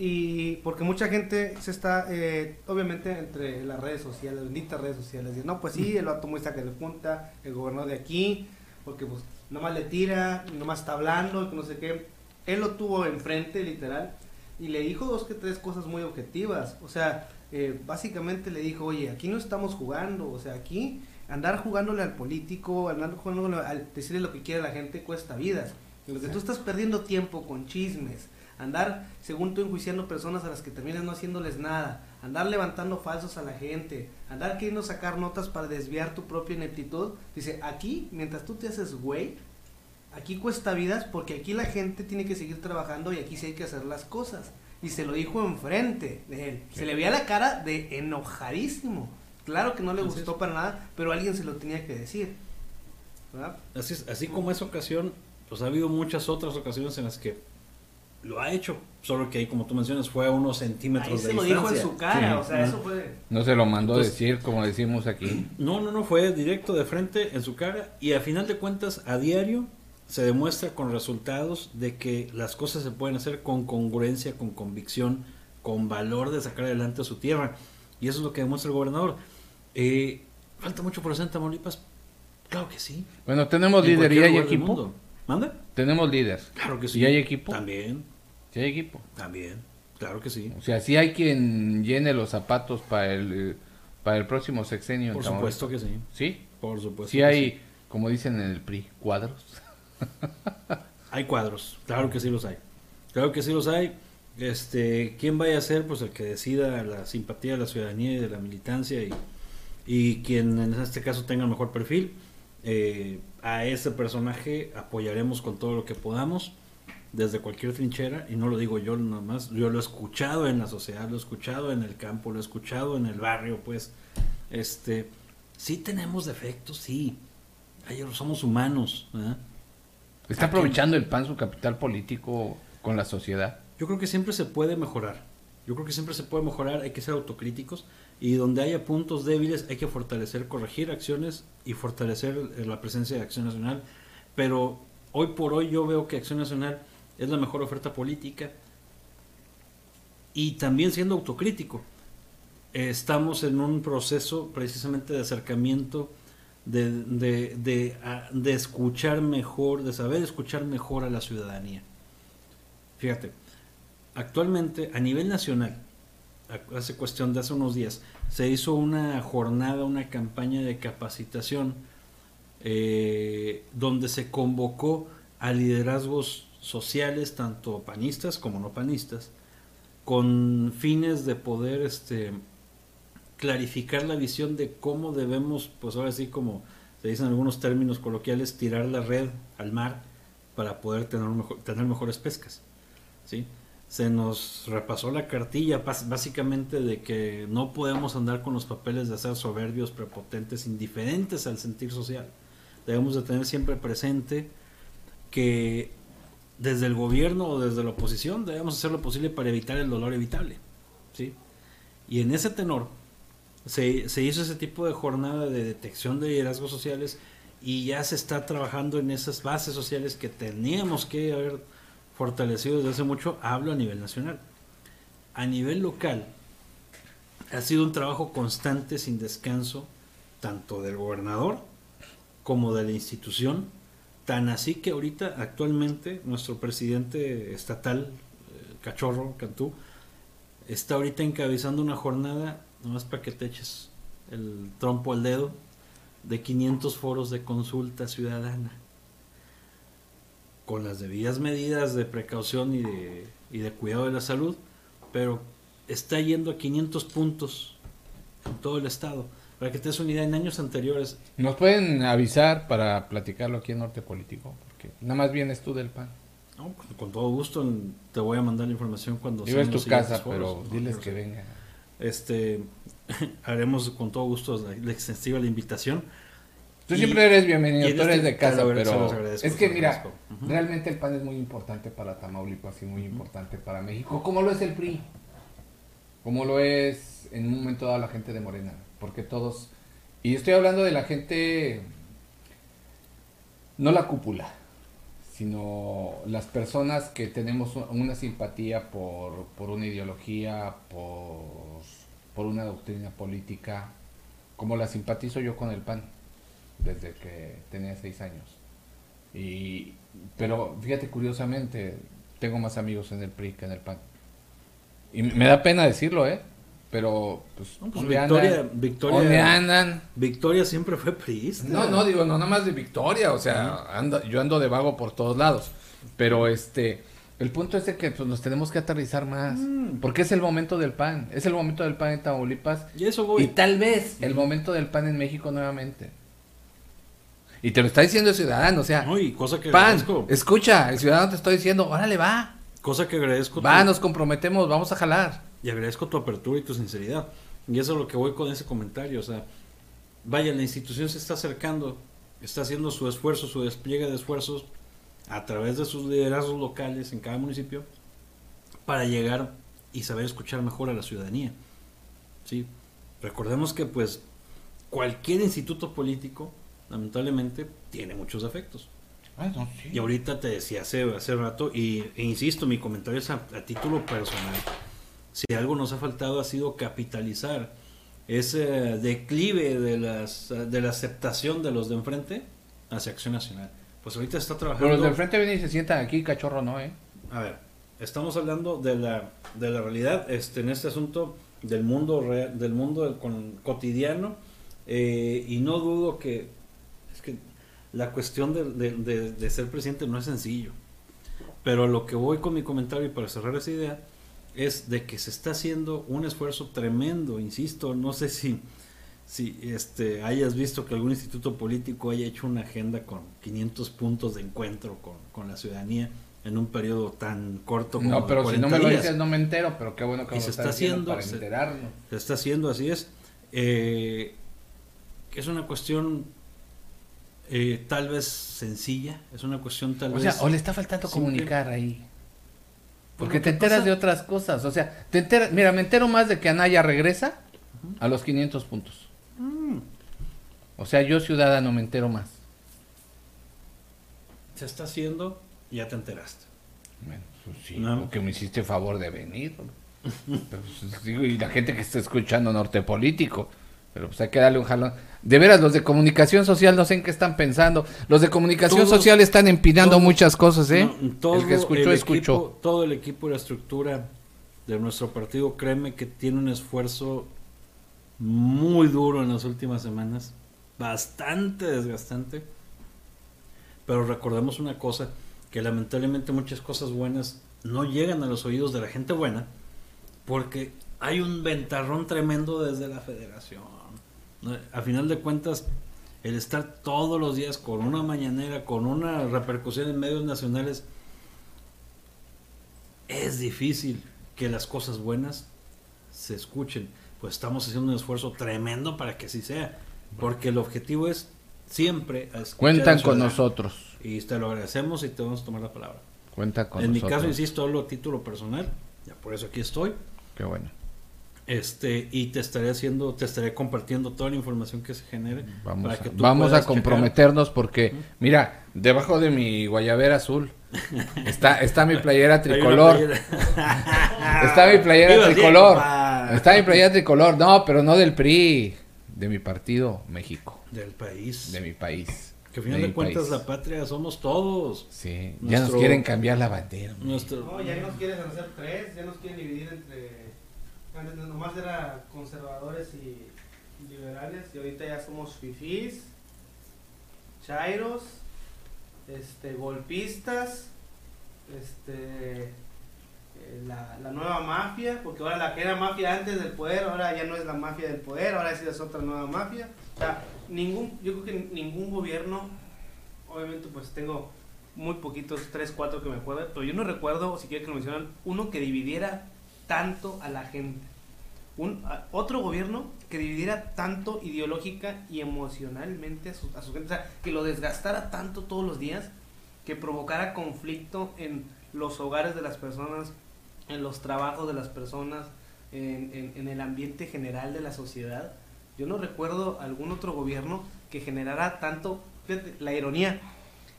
Y porque mucha gente se está, eh, obviamente, entre las redes sociales, benditas redes sociales, dice, no, pues sí, el vato muy saca de punta, el gobernador de aquí, porque pues nomás le tira, nomás está hablando, y que no sé qué. Él lo tuvo enfrente, literal, y le dijo dos que tres cosas muy objetivas. O sea, eh, básicamente le dijo, oye, aquí no estamos jugando, o sea, aquí andar jugándole al político, andar jugándole al decirle lo que quiere la gente cuesta vidas. Y lo que tú estás perdiendo tiempo con chismes, andar, según tú, enjuiciando personas a las que terminas no haciéndoles nada, andar levantando falsos a la gente, andar queriendo sacar notas para desviar tu propia ineptitud. Dice, aquí, mientras tú te haces güey, aquí cuesta vidas porque aquí la gente tiene que seguir trabajando y aquí sí hay que hacer las cosas. Y se lo dijo enfrente de él. Se le veía la cara de enojadísimo. Claro que no le Así gustó para nada, pero alguien se lo tenía que decir. ¿verdad? Así, es- así como esa ocasión, pues ha habido muchas otras ocasiones en las que lo ha hecho, solo que ahí, como tú mencionas, fue a unos centímetros Ahí de se lo dijo en distancia. su cara, Sí. o sea, eso fue... No se lo mandó Entonces- decir, como decimos aquí. No, no, no, fue directo de frente en su cara y a final de cuentas a diario se demuestra con resultados de que las cosas se pueden hacer con congruencia, con convicción, con valor de sacar adelante a su tierra. Y eso es lo que demuestra el gobernador. Eh, ¿Falta mucho por hacer en Tamaulipas? Claro que sí. Bueno, tenemos En líder y hay equipo. ¿Manda? Tenemos líder. Claro que sí. ¿Y hay equipo? También, Sí hay equipo. también. Claro que sí. O sea, sí hay quien llene los zapatos para el, eh, para el próximo sexenio. en Por supuesto que sí. Sí, Por supuesto. sí hay, como dicen en el PRI, cuadros. [laughs] Hay cuadros, claro que sí los hay. Claro que sí los hay. Este, ¿quién vaya a ser? Pues el que decida la simpatía de la ciudadanía y de la militancia y, y quien en este caso tenga el mejor perfil. Eh, a ese personaje apoyaremos con todo lo que podamos desde cualquier trinchera y no lo digo yo nada más, yo lo he escuchado en la sociedad, lo he escuchado en el campo, lo he escuchado en el barrio, pues este sí tenemos defectos, sí. Ay, somos humanos, ¿verdad? Está aprovechando el PAN su capital político con la sociedad. Yo creo que siempre se puede mejorar. Yo creo que siempre se puede mejorar, hay que ser autocríticos y donde haya puntos débiles hay que fortalecer, corregir acciones y fortalecer eh, la presencia de Acción Nacional. Pero hoy por hoy yo veo que Acción Nacional es la mejor oferta política y también siendo autocrítico. eh, estamos en un proceso precisamente de acercamiento, de, de, de, escuchar mejor, de saber escuchar mejor a la ciudadanía. Fíjate, actualmente a nivel nacional, hace cuestión de hace unos días, se hizo una jornada, una campaña de capacitación eh, donde se convocó a liderazgos sociales, tanto panistas como no panistas, con fines de poder este, clarificar la visión de cómo debemos, pues ahora sí como se dicen algunos términos coloquiales, tirar la red al mar para poder tener, mejor- tener mejores pescas. ¿sí? Se nos repasó la cartilla básicamente de que no podemos andar con los papeles de ser soberbios, prepotentes, indiferentes al sentir social. Debemos de tener siempre presente que desde el gobierno o desde la oposición debemos hacer lo posible para evitar el dolor evitable. ¿sí? Y en ese tenor se, se hizo ese tipo de jornada de detección de liderazgos sociales y ya se está trabajando en esas bases sociales que teníamos que haber fortalecido desde hace mucho, hablo a nivel nacional. A nivel local, ha sido un trabajo constante, sin descanso, tanto del gobernador como de la institución, tan así que ahorita, actualmente, nuestro presidente estatal, eh, Cachorro Cantú, está ahorita encabezando una jornada, nomás para que te eches el trompo al dedo, de 500 foros de consulta ciudadana con las debidas medidas de precaución y de, y de cuidado de la salud, pero está yendo a 500 puntos en todo el estado. Para que te des una idea, en años anteriores, Nos pueden avisar para platicarlo aquí en Norte Político, porque nada más vienes tú del PAN. no, con, con todo gusto te voy a mandar la información cuando es sean tu casa, foros. pero No, diles yo que vengan. Este, [laughs] haremos con todo gusto la, la extensiva la invitación. Tú Y- siempre eres bienvenido, tú eres este- de casa, pero es que mira, realmente el PAN es muy importante para Tamaulipas y muy importante para México, como lo es el PRI, como lo es en un momento dado la gente de Morena, porque todos, y estoy hablando de la gente, no la cúpula, sino las personas que tenemos una simpatía por, por una ideología, por, por una doctrina política, como la simpatizo yo con el PAN desde que tenía seis años. Y, pero fíjate, curiosamente, tengo más amigos en el PRI que en el PAN. Y me da pena decirlo, ¿eh? Pero, pues, No, pues, ¿dónde Victoria- andan? Victoria- ¿Dónde andan? Victoria siempre fue priista. No, no, digo, no nada más de Victoria, o sea, ando, yo ando de vago por todos lados. Pero este, el punto es de que pues, nos tenemos que aterrizar más. Mm. Porque es el momento del pan, es el momento del pan en Tamaulipas. Y eso voy. Y tal vez el momento del pan en México nuevamente. Y te lo está diciendo el ciudadano, o sea, No, y cosa que pan, agradezco. escucha, el ciudadano te está diciendo, órale, va, Cosa que agradezco. va, nos comprometemos, vamos a jalar. Y agradezco tu apertura y tu sinceridad. Y eso es lo que voy con ese comentario. O sea, vaya, la institución se está acercando, está haciendo su esfuerzo, su despliegue de esfuerzos a través de sus liderazgos locales en cada municipio para llegar y saber escuchar mejor a la ciudadanía. ¿Sí? Recordemos que pues cualquier instituto político, lamentablemente, tiene muchos defectos. Y ahorita te decía hace, hace rato, y, e insisto, mi comentario es a, a título personal. Si algo nos ha faltado ha sido capitalizar ese declive de, las, de la aceptación de los de enfrente hacia Acción Nacional. Pues ahorita está trabajando... Pero los del frente vienen y se sientan aquí, cachorro, ¿no? ¿Eh? A ver, estamos hablando de la, de la realidad este, en este asunto del mundo real, del mundo con- cotidiano eh, y no dudo que es que la cuestión de, de- de- de ser presidente no es sencillo. Pero lo que voy con mi comentario y para cerrar esa idea es de que se está haciendo un esfuerzo tremendo, insisto, no sé si si este hayas visto que algún instituto político haya hecho una agenda con 500 puntos de encuentro con, con la ciudadanía en un periodo tan corto como No, pero si 40 no me lo días. dices no me entero, pero qué bueno que Y se está haciendo, para se- enterarnos. Se está haciendo, así es. Eh, es una cuestión eh, tal vez sencilla, es una cuestión tal O vez... sea, o le está faltando simple. comunicar ahí. Porque te ¿qué enteras pasa? de otras cosas. O sea, te enteras, mira, me entero más de que Anaya regresa a los 500 puntos. Mm, O sea, yo ciudadano me entero más. se está haciendo, ya te enteraste. Bueno, pues sí, No. porque me hiciste favor de venir. [laughs] Pero, pues, digo, y la gente que está escuchando norte político. Pero pues hay que darle un jalón. De veras, los de comunicación social no sé en qué están pensando. Los de comunicación Todos- social están empinando todos- muchas cosas, ¿eh? No, todo el que escuchó, el escuchó. equipo- todo el equipo y la estructura de nuestro partido, créeme que tiene un esfuerzo muy duro en las últimas semanas, bastante desgastante. Pero recordemos una cosa, que lamentablemente muchas cosas buenas no llegan a los oídos de la gente buena, porque hay un ventarrón tremendo desde la federación. A final de cuentas, el estar todos los días con una mañanera, con una repercusión en medios nacionales, es difícil que las cosas buenas se escuchen. Pues estamos haciendo un esfuerzo tremendo para que así sea, porque el objetivo es siempre Cuentan con nosotros. Y te lo agradecemos y te vamos a tomar la palabra. Cuentan con en mi nosotros. caso, insisto, hablo a título personal, ya por eso aquí estoy. Qué bueno. Este, y te estaré haciendo, te estaré compartiendo toda la información que se genere. Vamos, para a, que tú vamos a puedas comprometernos porque, mira, debajo de mi guayabera azul está, está mi playera [laughs] tricolor. playera. [laughs] Está mi playera Viva tricolor. Diego. Está mi playera tricolor. No, pero no del PRI. De mi partido, México. Del país. De mi país. que al final de cuentas país. la patria somos todos. Sí, ya nos quieren cambiar la bandera. Nuestro, No, ya nos quieren hacer tres, ya nos quieren dividir entre. Nomás era conservadores y liberales, y ahorita ya somos fifís, chairos, este, golpistas, este, eh, la, nueva mafia, porque ahora la que era mafia antes del poder, ahora ya no es la mafia del poder, ahora sí es otra nueva mafia. O sea, ningún, yo creo que ningún gobierno, obviamente pues tengo muy poquitos, tres, cuatro que me acuerdo, pero yo no recuerdo, si quieren que lo mencionan, uno que dividiera tanto a la gente. Un, otro gobierno que dividiera tanto ideológica y emocionalmente a su, a su gente, o sea, que lo desgastara tanto todos los días, que provocara conflicto en los hogares de las personas, en los trabajos de las personas, en, el ambiente general de la sociedad. Yo no recuerdo algún otro gobierno que generara tanto, la ironía,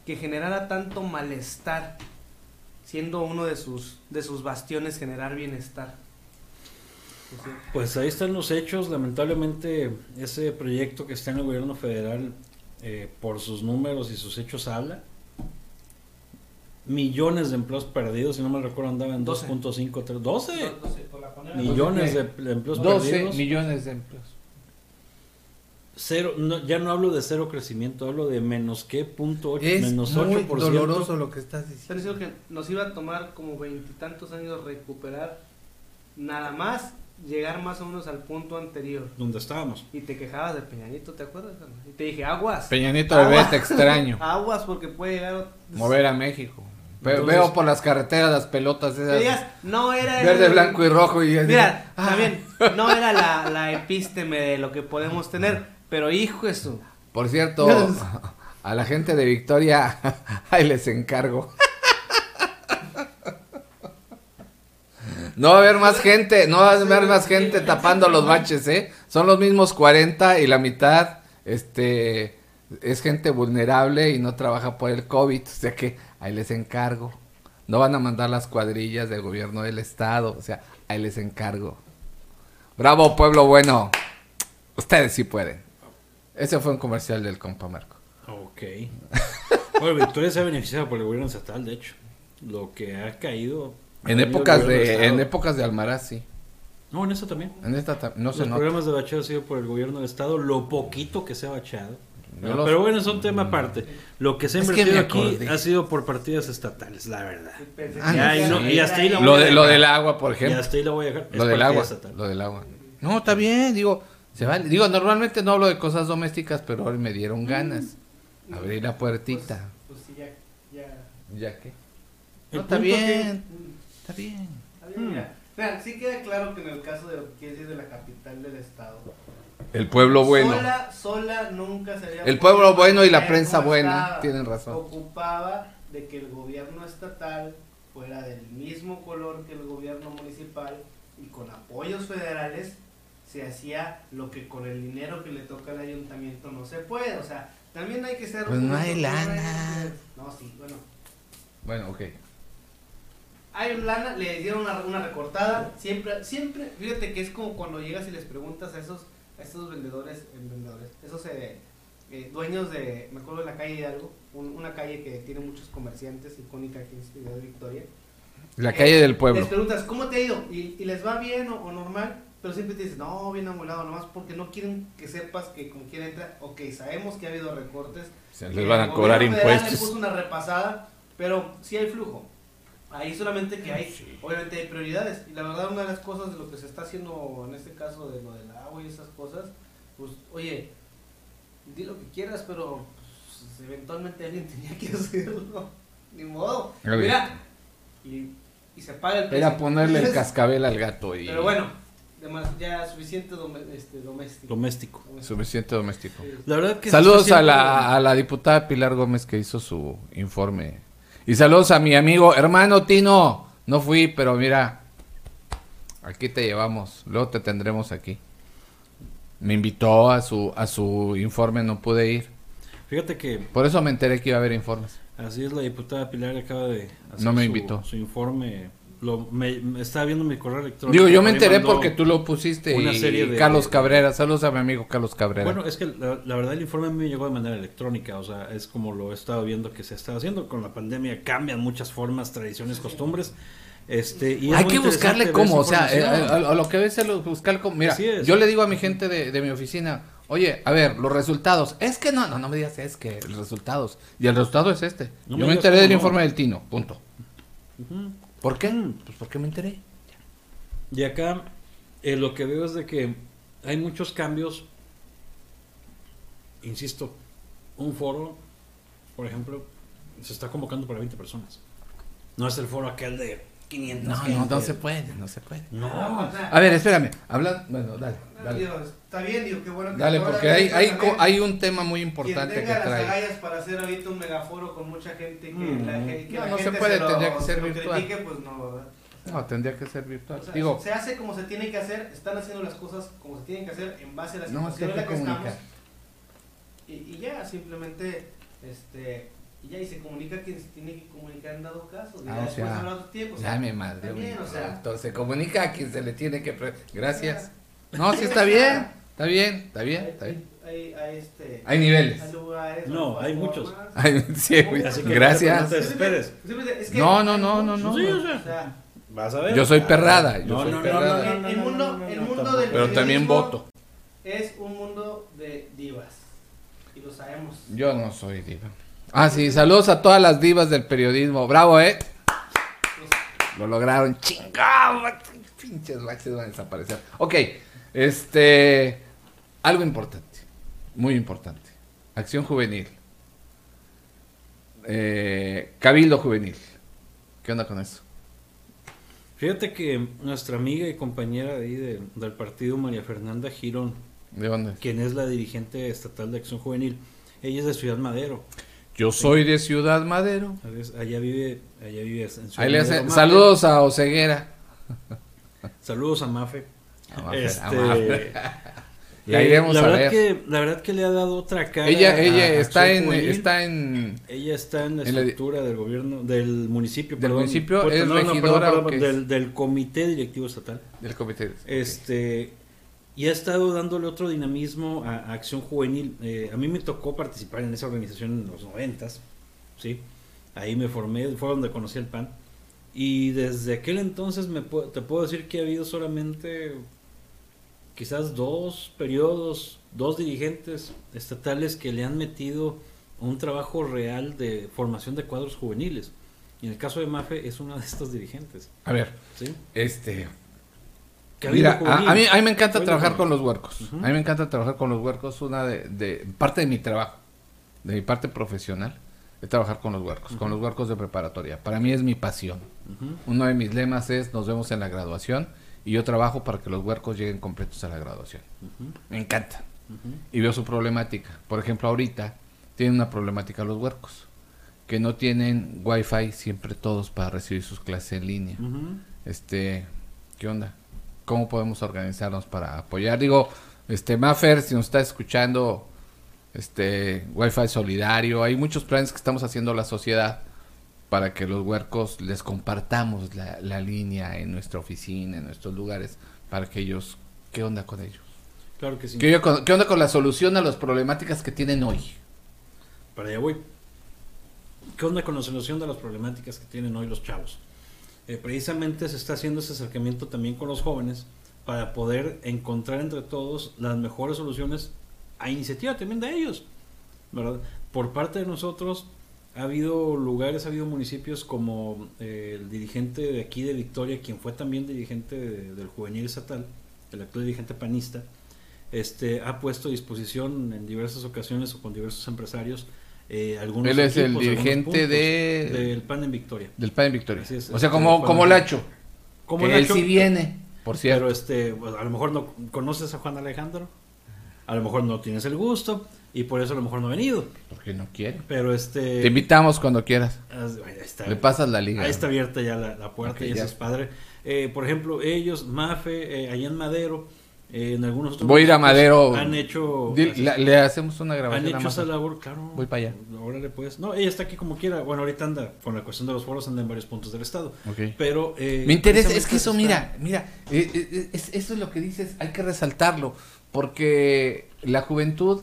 que generara tanto malestar, siendo uno de sus, de sus bastiones generar bienestar. Pues ahí están los hechos. Lamentablemente, ese proyecto que está en el gobierno federal, eh, por sus números y sus hechos, habla. Millones de empleos perdidos, si no me recuerdo, andaba en Doce. 2.5, 3, 12 No sé, por la manera- millones de, de empleos 12 perdidos. millones de empleos. Cero, no, ya no hablo de cero crecimiento, hablo de menos qué punto ocho, Es menos muy 8%. doloroso lo que estás Están diciendo. diciendo que nos iba a tomar como veintitantos años recuperar nada más llegar más o menos al punto anterior. Donde estábamos. Y te quejabas de Peñanito, ¿te acuerdas? Y te dije, aguas. Peñanito bebé, Aguas. te extraño. [laughs] Aguas porque puede llegar... Mover a México. Entonces- Veo por las carreteras las pelotas esas. digas, no era... el- Verde, blanco y rojo. Y Mira, Ah. también, no era la, la epísteme de lo que podemos tener, pero hijo eso. Por cierto, a la gente de Victoria, [laughs] ahí les encargo. No va a haber más gente, no va a haber más gente tapando los baches, ¿eh? Son los mismos 40 y la mitad, este, es gente vulnerable y no trabaja por el COVID, o sea que ahí les encargo. No van a mandar las cuadrillas del gobierno del estado, o sea, ahí les encargo. Bravo, pueblo bueno. Ustedes sí pueden. Ese fue un comercial del compa Marco. Ok. Bueno, Victoria se ha beneficiado por el gobierno estatal, de hecho. Lo que ha caído. En épocas de, en épocas de Almaraz, sí. No, en esta también. En esta ta- no se Los nota. programas de bacheo ha sido por el gobierno del estado, lo poquito que se ha bachado. Los- Pero bueno, es un tema aparte. Lo que se ha Es que invertido aquí ha sido por partidas estatales, la verdad. Ah, no, y no- y hasta ahí la Lo, voy a de, lo dejar. del agua, por Y ejemplo. hasta ahí la voy a dejar. Lo Es del agua. estatal. Lo del agua. No, está bien, digo, se vale. Digo, normalmente no hablo de cosas domésticas, pero hoy me dieron ganas. Abrí la puertita. Pues sí, ya, ya. ¿Ya qué? No, está bien, Mm, está bien. está bien, mira. Mira, sí queda claro que en el caso de lo que decir de la capital del estado. El pueblo bueno. Sola, sola nunca se había El pueblo bueno y la prensa buena, estaba. tienen razón. Ocupaba de que el gobierno estatal fuera del mismo color que el gobierno municipal y con apoyos federales se hacía lo que con el dinero que le toca al ayuntamiento no se puede. O sea, también hay que ser... Pues no hay lana. No, sí, bueno. Bueno, ok. Un lana, le dieron una, una recortada, siempre, siempre, fíjate que es como cuando llegas y les preguntas a esos, a esos vendedores, eh, vendedores, esos eh, eh, dueños de, me acuerdo de la calle Hidalgo, un- una calle que tiene muchos comerciantes, icónica aquí en Ciudad de Victoria. La calle del pueblo. Les preguntas, ¿cómo te ha ido? Y, y les va bien o, o normal, pero siempre te dicen, no, bien amolado, nomás porque no quieren que sepas que como quiera entra, ok, sabemos que ha habido recortes, Se les van a cobrar federal Le impuestos. puso una repasada, pero sí hay flujo. Ahí solamente que hay, obviamente hay prioridades. Y la verdad, una de las cosas de lo que se está haciendo en este caso de lo del agua y esas cosas, pues, oye, di lo que quieras, pero pues, eventualmente alguien [laughs] tenía que hacerlo. Ni modo. Mira, y, y se paga el precio. Era ponerle el [laughs] cascabel al gato y Pero bueno, ya suficiente este, doméstico. Doméstico. Doméstico. suficiente doméstico. Sí. La verdad que Saludos a la, a la diputada Pilar Gómez que hizo su informe. Y saludos a mi amigo, hermano Tino. No fui, pero mira, aquí te llevamos. Luego te tendremos aquí. Me invitó a su, a su informe, no pude ir. Fíjate que Por eso me enteré que iba a haber informes. así es la diputada Pilar acaba de hacer No me su- invitó. su informe. Lo, me, me estaba viendo mi correo electrónico. Digo, yo me enteré porque tú lo pusiste. una y serie de- Carlos Cabrera, saludos a mi amigo Carlos Cabrera. Bueno, es que la, la verdad el informe me llegó de manera electrónica, o sea, es como lo he estado viendo que se está haciendo. Con la pandemia cambian muchas formas, tradiciones, costumbres. Este, y Hay que buscarle cómo, o sea, eh, información. a, a lo que ves es lo- buscar cómo. Mira, yo le digo a mi gente de, de mi oficina, oye, a ver, los resultados. Es que no, no, no me digas es que los resultados. Y el resultado es este. No yo me enteré del no. informe del Tino, punto. Ujú. ¿Por qué? Pues porque me enteré. Y acá eh, lo que veo es de que hay muchos cambios. Insisto, un foro, por ejemplo, se está convocando para 20 personas. No es el foro aquel de 500. No, no, gente. no se puede, no se puede. No. A ver, espérame. Habla, bueno, dale, No, dale. está bien, digo, qué bueno que Dale, porque hay, hay, hay un tema muy quien importante que tenga las trae. agallas para hacer ahorita un megaforo con mucha gente que, Mm. la, que No, la no se gente puede, lo- tendría que ser virtual. critique, pues no. No, tendría que ser virtual. O sea, Digo, se hace como se tiene que hacer, están haciendo las cosas como se tienen que hacer en base a la no, que situación hay en que la que comunicar. estamos. Y, y ya, simplemente, este, y ya y se comunica quien se tiene que comunicar en dado caso. Ah, Ya o después sea, otro tiempo. o Ya me madre. también, o sea, se comunica a quien se le tiene que... Gracias. No, sí está bien. Está bien, está bien, hay, está bien. hay, hay, este, Hay niveles. hay lugares, No, hay muchos. [laughs] sí. Así que No Gracias. te desesperes. Sí, es que No, no, no, no, muchos, no. Sí, o sea, O sea, Vas a ver. Yo soy perrada, yo No, soy no, no, perrada. no, no, El no, mundo- no, no, el no, mundo del- Pero también voto. es un mundo de divas. Y lo sabemos. Yo no soy diva. Ah, sí, saludos a todas las divas del periodismo. Bravo, ¿eh? Lo lograron. Chingado. Pinches baches van a desaparecer. Ok, este... Algo importante. Muy importante. Acción juvenil. Eh, Cabildo juvenil. ¿Qué onda con eso? Fíjate que nuestra amiga y compañera de ahí de- del partido, María Fernanda Girón, ¿De dónde? quien es la dirigente estatal de Acción Juvenil, ella es de Ciudad Madero. Yo soy de Ciudad Madero. Allá vive, allá vive en Ciudad Ahí le Madero, hace... Mafe. Saludos a Oceguera. Saludos a Mafe. A Mafer, a Este, eh, [laughs] la a verdad ver. Que, la verdad que le ha dado otra cara. Ella, a ella está Acción en, Juvenil. está en, Ella está en la en la estructura del gobierno, del municipio. ¿Del municipio? Puerto- ¿Es no, no, perdón, regidora perdón, o qué es? del, del comité directivo estatal. del comité. Este, y ha estado dándole otro dinamismo a, a Acción Juvenil. Eh, a mí me tocó participar en esa organización en los noventas, ¿sí? Ahí me formé, fue donde conocí el PAN. Y desde aquel entonces me te puedo decir que ha habido solamente quizás dos periodos, dos dirigentes estatales que le han metido un trabajo real de formación de cuadros juveniles. Y en el caso de Mafe es una de estos dirigentes, A ver, ¿sí? este... Que Mira, a, a mí, a mí me encanta trabajar con los huercos. A mí me encanta trabajar con los huercos. Una de, de parte de mi trabajo, de mi parte profesional, es trabajar con los huercos, con los huercos de preparatoria. Para mí es mi pasión. Uno de mis lemas es nos vemos en la graduación y yo trabajo para que los huercos lleguen completos a la graduación. Me encanta. y veo su problemática. Por ejemplo, ahorita tienen una problemática los huercos, que no tienen wifi siempre todos para recibir sus clases en línea. Este, ¿qué onda? ¿Cómo podemos organizarnos para apoyar? Digo, este, Maffer, si nos está escuchando, este, wifi solidario, hay muchos planes que estamos haciendo la sociedad para que los huercos les compartamos la, la línea en nuestra oficina, en nuestros lugares, para que ellos, ¿qué onda con ellos? Claro que sí. ¿Qué, onda con- qué onda con la solución a las problemáticas que tienen hoy? Para allá voy. ¿Qué onda con la solución de las problemáticas que tienen hoy los chavos? Eh, precisamente se está haciendo ese acercamiento también con los jóvenes para poder encontrar entre todos las mejores soluciones a iniciativa también de ellos. Por parte de nosotros ha habido lugares, ha habido municipios como eh, el dirigente de aquí de Victoria, quien fue también dirigente de- del juvenil estatal, el actual dirigente panista, este, ha puesto a disposición en diversas ocasiones o con diversos empresarios eh, algunos Él es el equipos, dirigente de- del PAN en Victoria. Del PAN en Victoria. Así es, o sea, como, como Lacho. Como que él sí viene, por cierto. Pero este, pues, a lo mejor no conoces a Juan Alejandro, a lo mejor no tienes el gusto y por eso a lo mejor no ha venido. Porque no quiere. Pero este, Te invitamos cuando quieras. está, Le pasas la liga. ahí está abierta ya la, la puerta y eso ya. es padre. Eh, por ejemplo, ellos, Mafe, eh, allá en Madero, eh, en algunos otros Voy a ir a municipios Madero. Han hecho, Dil- la- le hacemos una han grabación. a hecho esa labor, claro. Voy para allá. Órale, pues. No, ella está aquí como quiera. Bueno, ahorita anda con la cuestión de los foros, anda en varios puntos del estado. Ok. Pero. eh, Me interesa, es que eso, está- mira, mira, eh, eh, es- eso es lo que dices, hay que resaltarlo, porque la juventud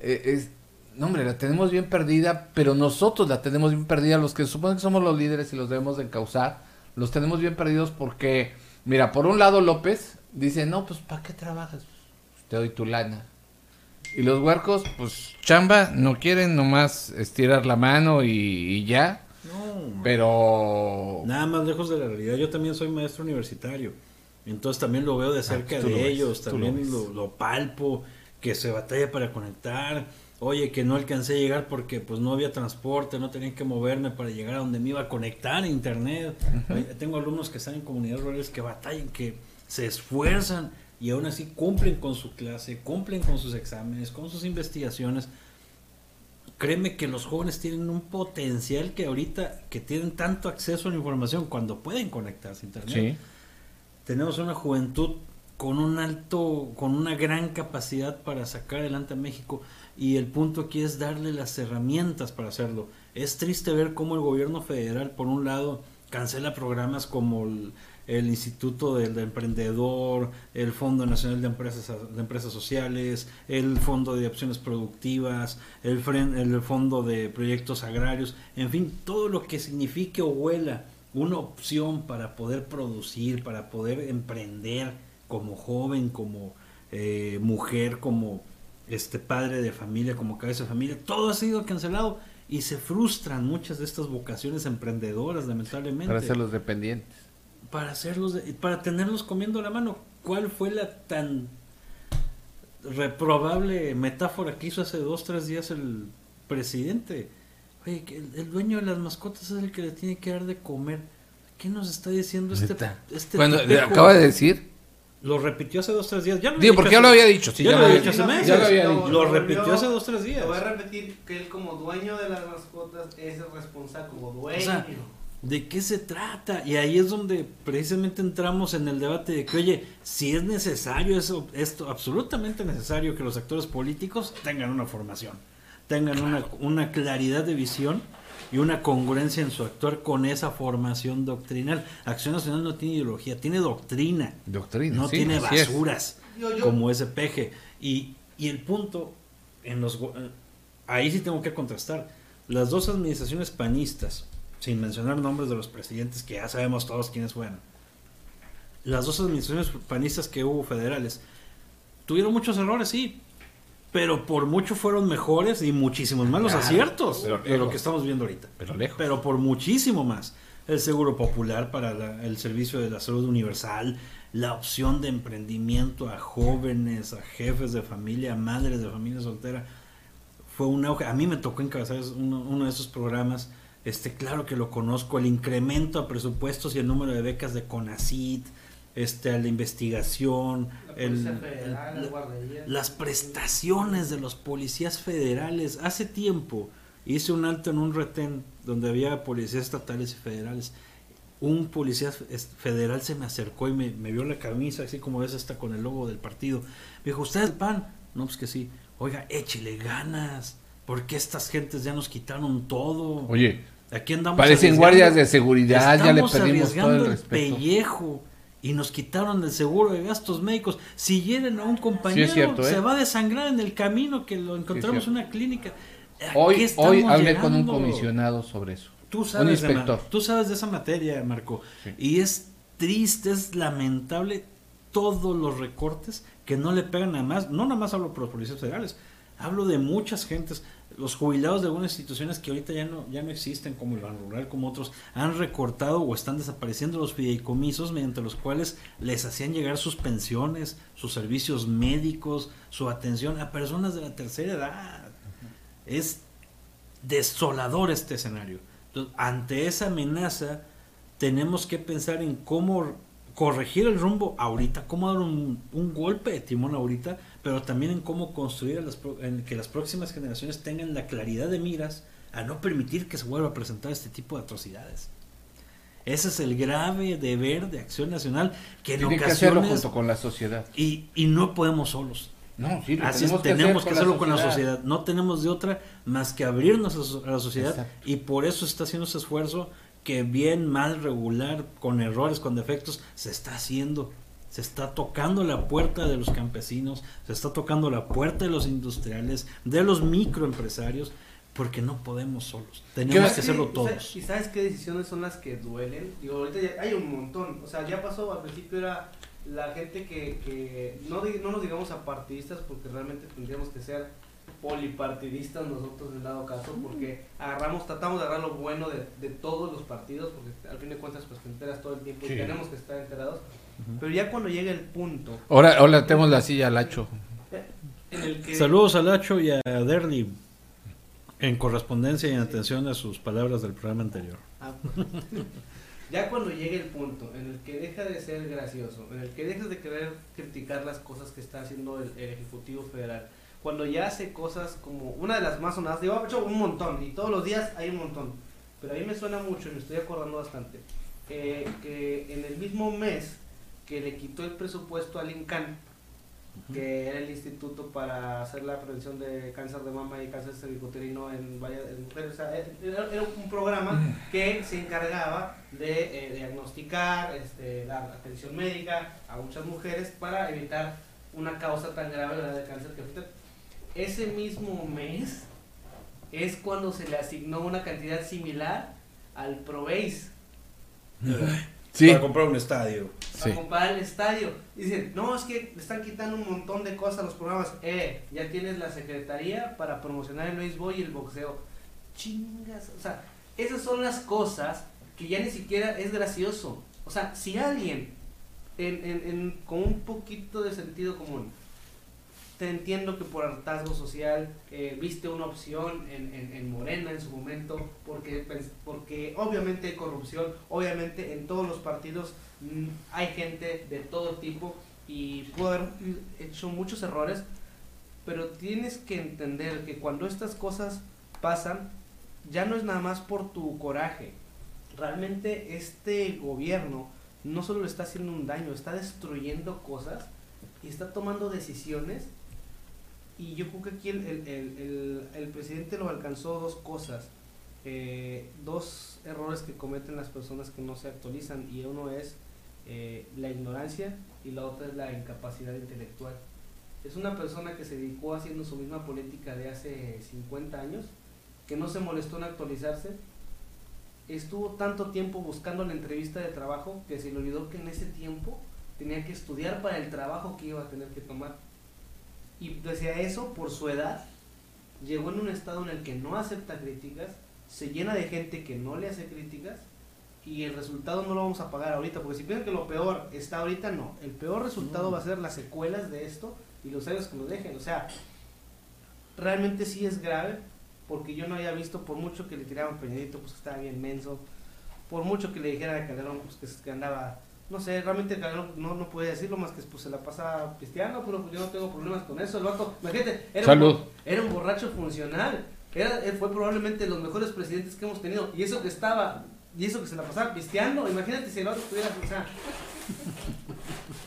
es, no hombre, la tenemos bien perdida, pero nosotros la tenemos bien perdida, los que suponen que somos los líderes y los debemos de encauzar, los tenemos bien perdidos porque, mira, por un lado López dice, no, pues, ¿para qué trabajas? Te doy tu lana. Y los huercos, pues, chamba, no quieren nomás estirar la mano y, y ya, No, pero... Nada más lejos de la realidad. Yo también soy maestro universitario. Entonces también lo veo de cerca pues de ves, ellos. También lo ves. lo, lo palpo. Que se batalla para conectar. Oye, que no alcancé a llegar porque pues no había transporte, no tenía que moverme para llegar a donde me iba a conectar a internet. Tengo alumnos que están en comunidades rurales que batallan, que se esfuerzan y aún así cumplen con su clase, cumplen con sus exámenes, con sus investigaciones. Créeme que los jóvenes tienen un potencial que ahorita, que tienen tanto acceso a la información cuando pueden conectarse a internet. Sí. Tenemos una juventud con un alto, con una gran capacidad para sacar adelante a México y el punto aquí es darle las herramientas para hacerlo. Es triste ver cómo el gobierno federal, por un lado, cancela programas como el, el Instituto del Emprendedor, el Fondo Nacional de Empresas, de Empresas Sociales, el Fondo de Opciones Productivas, el, Fondo de Proyectos Agrarios, en fin, todo lo que signifique o huela una opción para poder producir, para poder emprender como joven, como eh, mujer, como este padre de familia, como cabeza de familia, todo ha sido cancelado y se frustran muchas de estas vocaciones emprendedoras, lamentablemente Para hacerlos dependientes. Para hacerlos, de- para tenerlos comiendo la mano. ¿Cuál fue la tan reprobable metáfora que hizo hace dos, tres días el presidente? Oye, que el, el dueño de las mascotas es el que le tiene que dar de comer. ¿Qué nos está diciendo este, este Bueno, tipejo? acaba de decir. Lo repitió hace dos, tres días. Ya lo Digo, había porque dicho ya lo había dicho. Sí, ya ya lo había dicho hace meses. Ya lo había dicho. Lo volvió- repitió hace dos, tres días. Lo voy a repetir que él como dueño de las mascotas es el responsable como dueño. O sea, ¿De qué se trata? Y ahí es donde precisamente entramos en el debate de que, oye, si es necesario eso, esto, absolutamente necesario que los actores políticos tengan una formación, tengan una, una claridad de visión y una congruencia en su actuar con esa formación doctrinal. Acción Nacional no tiene ideología, tiene doctrina, Doctrina. no sí, tiene es. basuras Yo- yo- como ese peje. Y, y el punto, en los, eh, ahí sí tengo que contrastar. Las dos administraciones panistas, sin mencionar nombres de los presidentes que ya sabemos todos quiénes fueron, las dos administraciones panistas que hubo federales, tuvieron muchos errores, sí, pero por mucho fueron mejores y muchísimos más los Claro, aciertos pero de lo que estamos viendo ahorita Pero lejos. pero por muchísimo más. El seguro popular para la- el servicio de la salud universal, la opción de emprendimiento a jóvenes, a jefes de familia, a madres de familia soltera, fue un auge. A mí me tocó encabezar uno de esos programas. Este, claro que lo conozco, el incremento a presupuestos y el número de becas de CONACIT, este, a la investigación, La el- Policía Federal, el- las prestaciones de los policías federales. Hace tiempo hice un alto en un retén donde había policías estatales y federales. Un policía federal se me acercó y me, me vio la camisa, así como ves esta con el logo del partido. Me dijo, ¿usted es el PAN? No, pues que sí. Oiga, échele ganas. Porque estas gentes ya nos quitaron todo. Oye, Aquí andamos parecen guardias de seguridad, ya le Estamos pedimos todo el el pellejo y nos quitaron el seguro de gastos médicos. Si hieren a un compañero, cierto, ¿eh? se va a desangrar en el camino que lo encontramos cierto. en una clínica. ¿A qué Hoy, estamos hoy hablé con un llegando? comisionado sobre eso. Tú un sabes, de, inspector. ma- tú sabes de esa materia, Marco. Sí. Y es triste, es lamentable todos los recortes que no le pegan a más. No nada más hablo por los policías federales. Hablo de muchas gentes, los jubilados de algunas instituciones que ahorita ya no, ya no existen, como el Ban Rural, como otros, han recortado o están desapareciendo los fideicomisos mediante los cuales les hacían llegar sus pensiones, sus servicios médicos, su atención a personas de la tercera edad. Es desolador este escenario. Ante esa amenaza, tenemos que pensar en cómo corregir el rumbo ahorita, cómo dar un, un golpe de timón ahorita, pero también en cómo construir a las, en que las próximas generaciones tengan la claridad de miras a no permitir que se vuelva a presentar este tipo de atrocidades. Ese es el grave deber de Acción Nacional que en Tiene que hacerlo junto con la sociedad. y, y no podemos solos. No, sí, lo Así es, tenemos que, tenemos hacer que hacerlo con la sociedad. No tenemos de otra más que abrirnos a la sociedad Exacto. y por eso está haciendo ese esfuerzo que bien, mal, regular, con errores, con defectos, se está haciendo. Se está tocando la puerta de los campesinos, se está tocando la puerta de los industriales, de los microempresarios, porque no podemos solos. Tenemos que hacerlo ¿y todos. sabes- ¿Y sabes qué decisiones son las que duelen? Digo, ahorita ya hay un montón. O sea, ya pasó, al principio era la gente que, que no, no nos digamos apartidistas porque realmente tendríamos que ser polipartidistas nosotros en dado caso porque agarramos, tratamos de agarrar lo bueno de, de todos los partidos porque al fin de cuentas pues te enteras todo el tiempo Sí. y tenemos que estar enterados. Pero ya cuando llega el punto Ahora, ahora tenemos la silla al hacho. que... Saludos a Lacho y a Derly en correspondencia y en atención a sus palabras del programa anterior. Ah, [laughs] ya cuando llegue el punto en el que deja de ser gracioso, en el que dejas de querer criticar las cosas que está haciendo el, el Ejecutivo Federal, cuando ya hace cosas como una de las más sonadas, digo, he hecho un montón y todos los días hay un montón, pero a mí me suena mucho y me estoy acordando bastante, eh, que en el mismo mes que le quitó el presupuesto al INCAN, que era el instituto para hacer la prevención de cáncer de mama y cáncer cervicuterino en varias mujeres. O sea, era, era un programa que se encargaba de eh, diagnosticar, este, dar atención médica a muchas mujeres para evitar una causa tan grave ¿verdad? de cáncer que afecta. Ese mismo mes es cuando se le asignó una cantidad similar al Proveis Sí. Para comprar un estadio. para Sí. comprar el estadio. Y dicen, no, es que le están quitando un montón de cosas a los programas. Eh, ya tienes la secretaría para promocionar el béisbol y el boxeo. Chingas, o sea, esas son las cosas que ya ni siquiera es gracioso. O sea, si alguien en, en, en- con un poquito de sentido común, te entiendo que por hartazgo social eh, viste una opción en, en, en Morena en su momento, porque, porque obviamente hay corrupción, obviamente en todos los partidos mm, hay gente de todo tipo y pudo haber hecho muchos errores, pero tienes que entender que cuando estas cosas pasan, ya no es nada más por tu coraje. Realmente este gobierno no solo le está haciendo un daño, está destruyendo cosas y está tomando decisiones. Y yo creo que aquí el, el- el- el- presidente lo alcanzó dos cosas. Eh, dos errores que cometen las personas que no se actualizan y uno es eh, la ignorancia y la otra es la incapacidad intelectual. Es una persona que se dedicó haciendo su misma política de hace 50 años, que no se molestó en actualizarse, estuvo tanto tiempo buscando la entrevista de trabajo que se le olvidó que en ese tiempo tenía que estudiar para el trabajo que iba a tener que tomar. Y pese a eso, por su edad, llegó en un estado en el que no acepta críticas, se llena de gente que no le hace críticas y el resultado no lo vamos a pagar ahorita, porque si piensan que lo peor está ahorita, no. El peor resultado va a ser las secuelas de esto y los años que lo dejen. O sea, realmente sí es grave, porque yo no había visto, por mucho que le tiraban Peñadito, pues que estaba bien menso, por mucho que le dijera a Calderón, pues que andaba, no sé, realmente no, no podía decirlo más que pues se la pasa pisteando, pero pues yo no tengo problemas con eso, el vato, imagínate, era, Salud. Un, era un borracho funcional, era, él fue probablemente de los mejores presidentes que hemos tenido, y eso que estaba, y eso que se la pasaba pisteando, imagínate si el otro estuviera, o sea,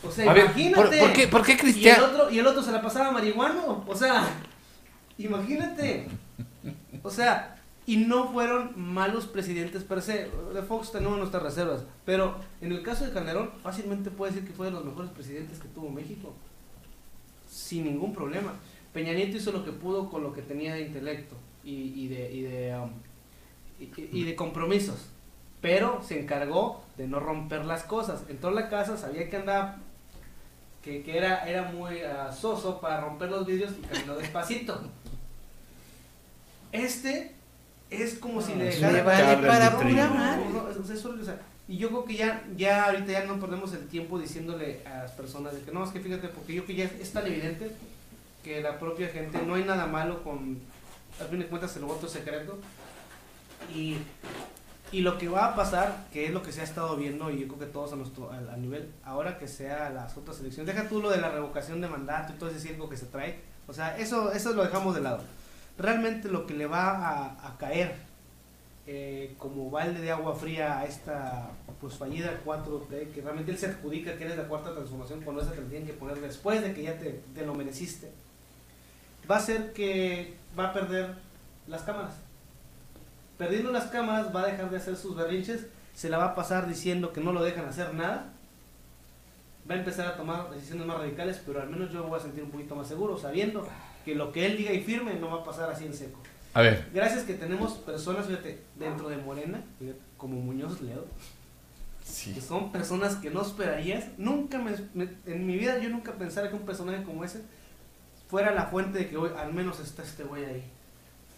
o sea, ver, imagínate. ¿por, por qué, por qué Y el Cristian? otro, y el otro se la pasaba marihuano. O sea, imagínate. O sea, y no fueron malos presidentes per se. De Fox tenemos nuestras reservas. Pero en el caso de Calderón, fácilmente puede decir que fue de los mejores presidentes que tuvo México. Sin ningún problema. Peña Nieto hizo lo que pudo con lo que tenía de intelecto y, de, y, de, um, y- de compromisos. Pero se encargó de no romper las cosas. Entró a la casa, sabía que andaba que, que era, era muy ah, soso para romper los vidrios y caminó despacito. Este es como si No, le dejara... vale cabra para pura madre. y yo creo que ya, ya ahorita ya no perdemos el tiempo diciéndole a las personas de que no, es que fíjate, porque yo creo que ya es tan evidente que la propia gente, no hay nada malo con, al fin de cuentas el voto secreto, y, y lo que va a pasar, que es lo que se ha estado viendo, y yo creo que todos a, nuestro, a, a nivel, ahora que sea las otras elecciones, deja tú lo de la revocación de mandato y todo ese circo que se trae, o sea, eso, eso lo dejamos de lado. Realmente lo que le va a, caer eh, como balde de agua fría a esta pues fallida 4T, que realmente él se adjudica que eres la cuarta transformación cuando esa te la tienen que poner después de que ya te, te lo mereciste, va a ser que va a perder las cámaras. Perdiendo las cámaras va a dejar de hacer sus berrinches, se la va a pasar diciendo que no lo dejan hacer nada, va a empezar a tomar decisiones más radicales, pero al menos yo voy a sentir un poquito más seguro, sabiendo que lo que él diga y firme no va a pasar así en seco. A ver, Gracias que tenemos personas, fíjate, dentro de Morena, fíjate, como Muñoz Ledo, que son personas que no esperarías. Nunca me, me- en mi vida yo nunca pensara que un personaje como ese fuera la fuente de que hoy al menos está este güey ahí.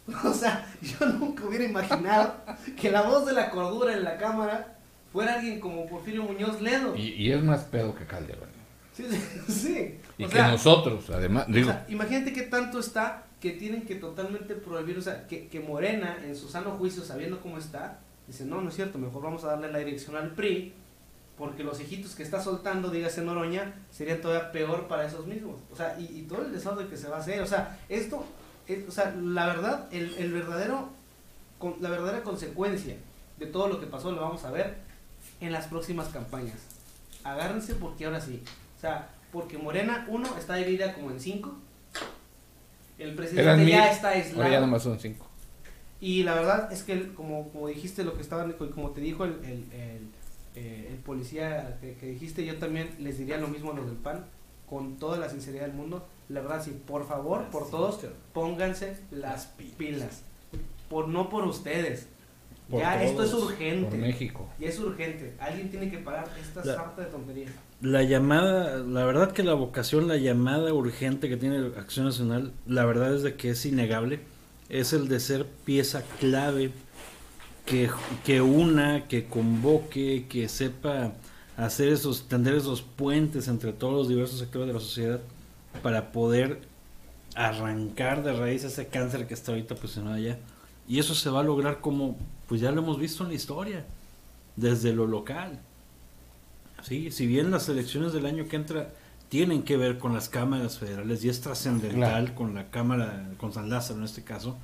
[laughs] O sea, yo nunca hubiera imaginado que la voz de la cordura en la cámara fuera alguien como Porfirio Muñoz Ledo. y, y es más pedo que Calderón. Sí, sí, [laughs] sí. Y O que sea, nosotros, además, o digo, sea, imagínate qué tanto está que tienen que totalmente prohibir, o sea, que, que Morena, en su sano juicio, sabiendo cómo está, dice, no, no es cierto, mejor vamos a darle la dirección al PRI, porque los hijitos que está soltando, dígase Noroña, serían todavía peor para esos mismos. O sea, y, y todo el desorden que se va a hacer, o sea, esto, es- o sea, la verdad, el, el verdadero, con, la verdadera consecuencia de todo lo que pasó lo vamos a ver en las próximas campañas. Agárrense porque ahora sí. O sea, porque Morena, uno, está dividida como en cinco. El presidente mil, ya está ahora ya aislado. nomás son cinco. Y la verdad es que, el- como, como dijiste, lo que estaban, como te dijo el, el, el, eh, el policía que, que dijiste, yo también les diría lo mismo a los del PAN, con toda la sinceridad del mundo. La verdad, sí, por favor, por todos, pónganse las pilas. Por, no por ustedes. Por ya esto es todos, Por urgente. México. Ya es urgente. Alguien tiene que parar esta sarta de tonterías. La llamada, la verdad que la vocación, la llamada urgente que tiene Acción Nacional, la verdad es de que es innegable, es el de ser pieza clave que, que una, que convoque, que sepa hacer esos, tender esos puentes entre todos los diversos sectores de la sociedad para poder arrancar de raíz ese cáncer que está ahorita posicionado allá. Y eso se va a lograr como, pues ya lo hemos visto en la historia, desde lo local. Sí, si bien las elecciones del año que entra tienen que ver con las cámaras federales y es trascendental Claro. con la cámara, con San Lázaro en este caso,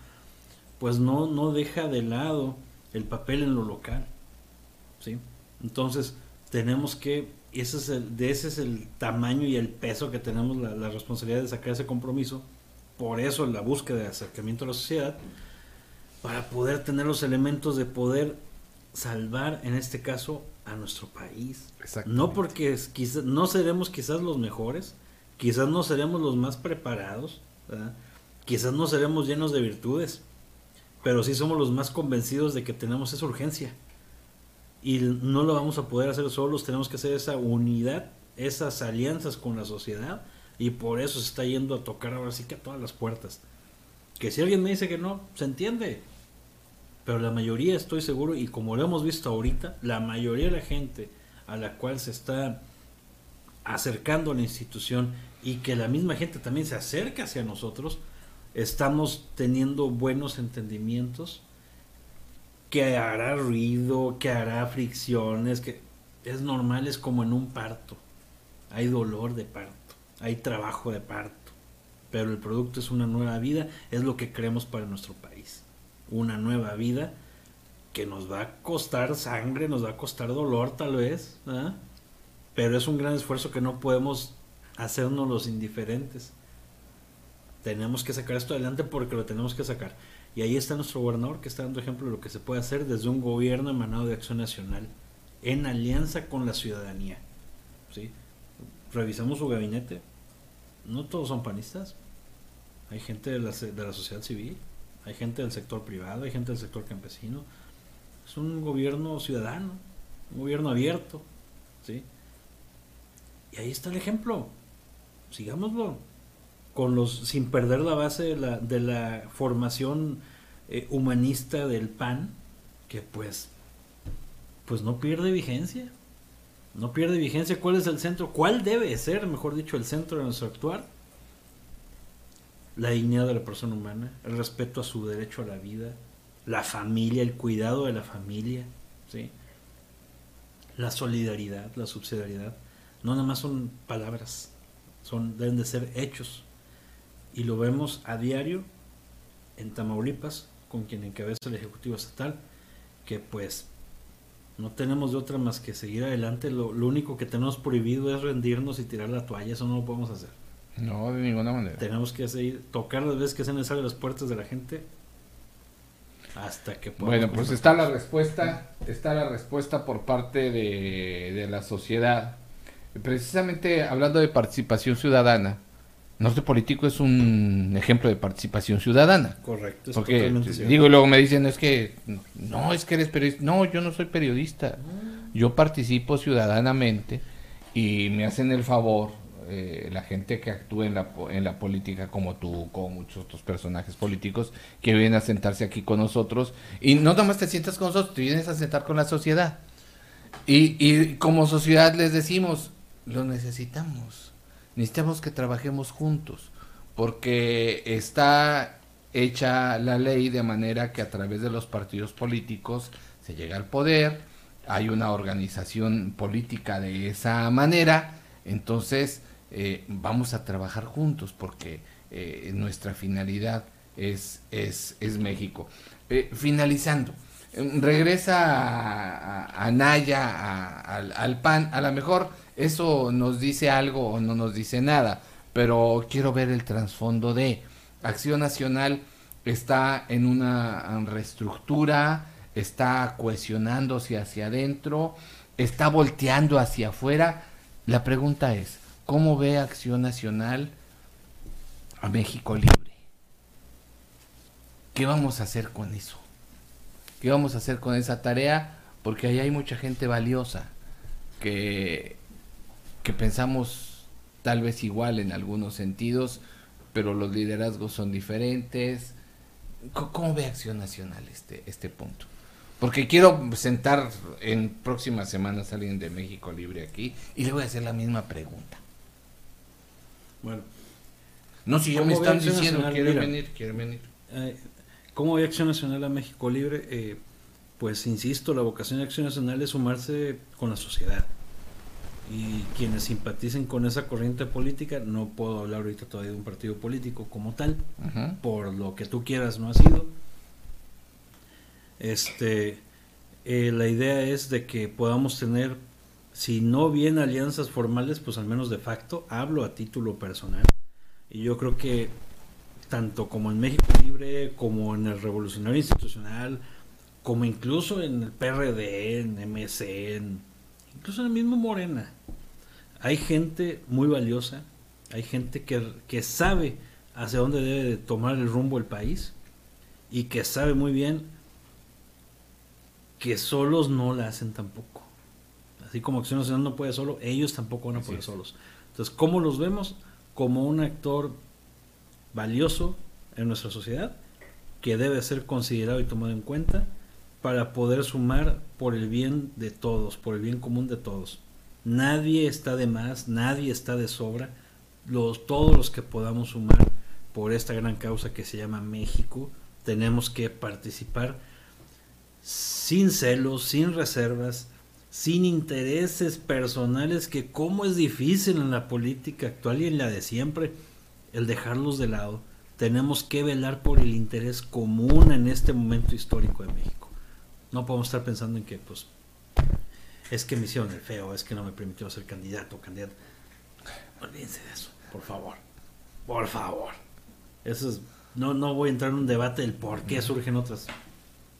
pues no, no deja de lado el papel en lo local. ¿sí? Entonces, tenemos que, ese es el, de ese es el tamaño y el peso que tenemos la, la responsabilidad de sacar ese compromiso. Por eso la búsqueda de acercamiento a la sociedad, para poder tener los elementos de poder salvar, en este caso, a nuestro país. No porque es- quizá- no seremos quizás los mejores, quizás no seremos los más preparados, ¿verdad? quizás no seremos llenos de virtudes, pero sí somos los más convencidos de que tenemos esa urgencia. Y no lo vamos a poder hacer solos, tenemos que hacer esa unidad, esas alianzas con la sociedad, y por eso se está yendo a tocar ahora sí que a todas las puertas. Que si alguien me dice que no, se entiende. Pero la mayoría, estoy seguro, y como lo hemos visto ahorita, la mayoría de la gente a la cual se está acercando a la institución y que la misma gente también se acerca hacia nosotros, estamos teniendo buenos entendimientos que hará ruido, que hará fricciones, que es normal, es como en un parto. Hay dolor de parto, hay trabajo de parto, pero el producto es una nueva vida, es lo que queremos para nuestro país. Una nueva vida que nos va a costar sangre, nos va a costar dolor tal vez, pero es un gran esfuerzo que no podemos hacernos los indiferentes. Tenemos que sacar esto adelante porque lo tenemos que sacar. Y ahí está nuestro gobernador que está dando ejemplo de lo que se puede hacer desde un gobierno emanado de acción nacional, en alianza con la ciudadanía. ¿sí? Revisamos su gabinete, no todos son panistas, hay gente de la, de la sociedad civil, hay gente del sector privado, hay gente del sector campesino. Es un gobierno ciudadano, un gobierno abierto. ¿sí? Y ahí está el ejemplo. Sigámoslo. Con los, sin perder la base de la, formación eh, humanista del PAN, que pues, pues no pierde vigencia. No pierde vigencia. ¿Cuál es el centro? ¿Cuál debe ser, mejor dicho, el centro de nuestro actuar? La dignidad de la persona humana, el respeto a su derecho a la vida, la familia, el cuidado de la familia, ¿sí? la solidaridad, la subsidiariedad. No nada más son palabras, son, deben de ser hechos. Y lo vemos a diario en Tamaulipas, con quien encabeza el Ejecutivo Estatal, que pues no tenemos de otra más que seguir adelante. Lo, lo único que tenemos prohibido es rendirnos y tirar la toalla, eso no lo podemos hacer. No, de ninguna manera. Tenemos que seguir, tocar las veces que sean necesarias las puertas de la gente hasta que podamos Bueno, pues está la respuesta, está la respuesta por parte de, de la sociedad. Precisamente hablando de participación ciudadana, Norte Político es un ejemplo de participación ciudadana. Correcto, es Porque digo, y luego me dicen, es que no, es que eres periodista. No, yo no soy periodista. Yo participo ciudadanamente y me hacen el favor eh, la gente que actúa en la, en la política como tú, como muchos otros personajes políticos que vienen a sentarse aquí con nosotros. Y no nada más te sientas con nosotros, te vienes a sentar con la sociedad. Y, y como sociedad les decimos, lo necesitamos. Necesitamos que trabajemos juntos, porque está hecha la ley de manera que a través de los partidos políticos se llega al poder, hay una organización política de esa manera, entonces eh, vamos a trabajar juntos porque eh, nuestra finalidad es, es, es México. Eh, finalizando, regresa a, a- Naya al, al PAN. A lo mejor eso nos dice algo o no nos dice nada, pero quiero ver el trasfondo de Acción Nacional está en una reestructura, está cohesionándose hacia adentro, está volteando hacia afuera. La pregunta es, ¿cómo ve Acción Nacional a México Libre? ¿Qué vamos a hacer con eso? ¿Qué vamos a hacer con esa tarea? Porque ahí hay mucha gente valiosa que, que pensamos tal vez igual en algunos sentidos, pero los liderazgos son diferentes. ¿Cómo, ve Acción Nacional este, este punto? Porque quiero sentar en próximas semanas a alguien de México Libre aquí y le voy a hacer la misma pregunta. Bueno. No, si ya me están diciendo, quiere venir, quiere venir. Eh, ¿Cómo ve Acción Nacional a México Libre? Eh, pues insisto, la vocación de Acción Nacional es sumarse con la sociedad. Y quienes simpaticen con esa corriente política, no puedo hablar ahorita todavía de un partido político como tal, por lo que tú quieras no ha sido. Este, eh, la idea es de que podamos tener, si no bien alianzas formales, pues al menos de facto, hablo a título personal. Y yo creo que tanto como en México Libre, como en el Revolucionario Institucional, como incluso en el PRD, en MC, incluso en el mismo Morena. Hay gente muy valiosa, hay gente que, que sabe hacia dónde debe tomar el rumbo el país y que sabe muy bien que solos no la hacen tampoco. Así como Acción Nacional no puede solo, ellos tampoco van a poder solos. Entonces, ¿cómo los vemos? Como un actor valioso en nuestra sociedad que debe ser considerado y tomado en cuenta para poder sumar por el bien de todos, por el bien común de todos. Nadie está de más, nadie está de sobra. Los, todos los que podamos sumar por esta gran causa que se llama México, tenemos que participar sin celos, sin reservas, sin intereses personales, que como es difícil en la política actual y en la de siempre el dejarlos de lado. Tenemos que velar por el interés común en este momento histórico de México. No podemos estar pensando en que, pues, es que me hicieron el feo, es que no me permitió ser candidato o candidato. Olvídense de eso, por favor. Por favor. Eso es, no, no voy a entrar en un debate del por qué surgen otras.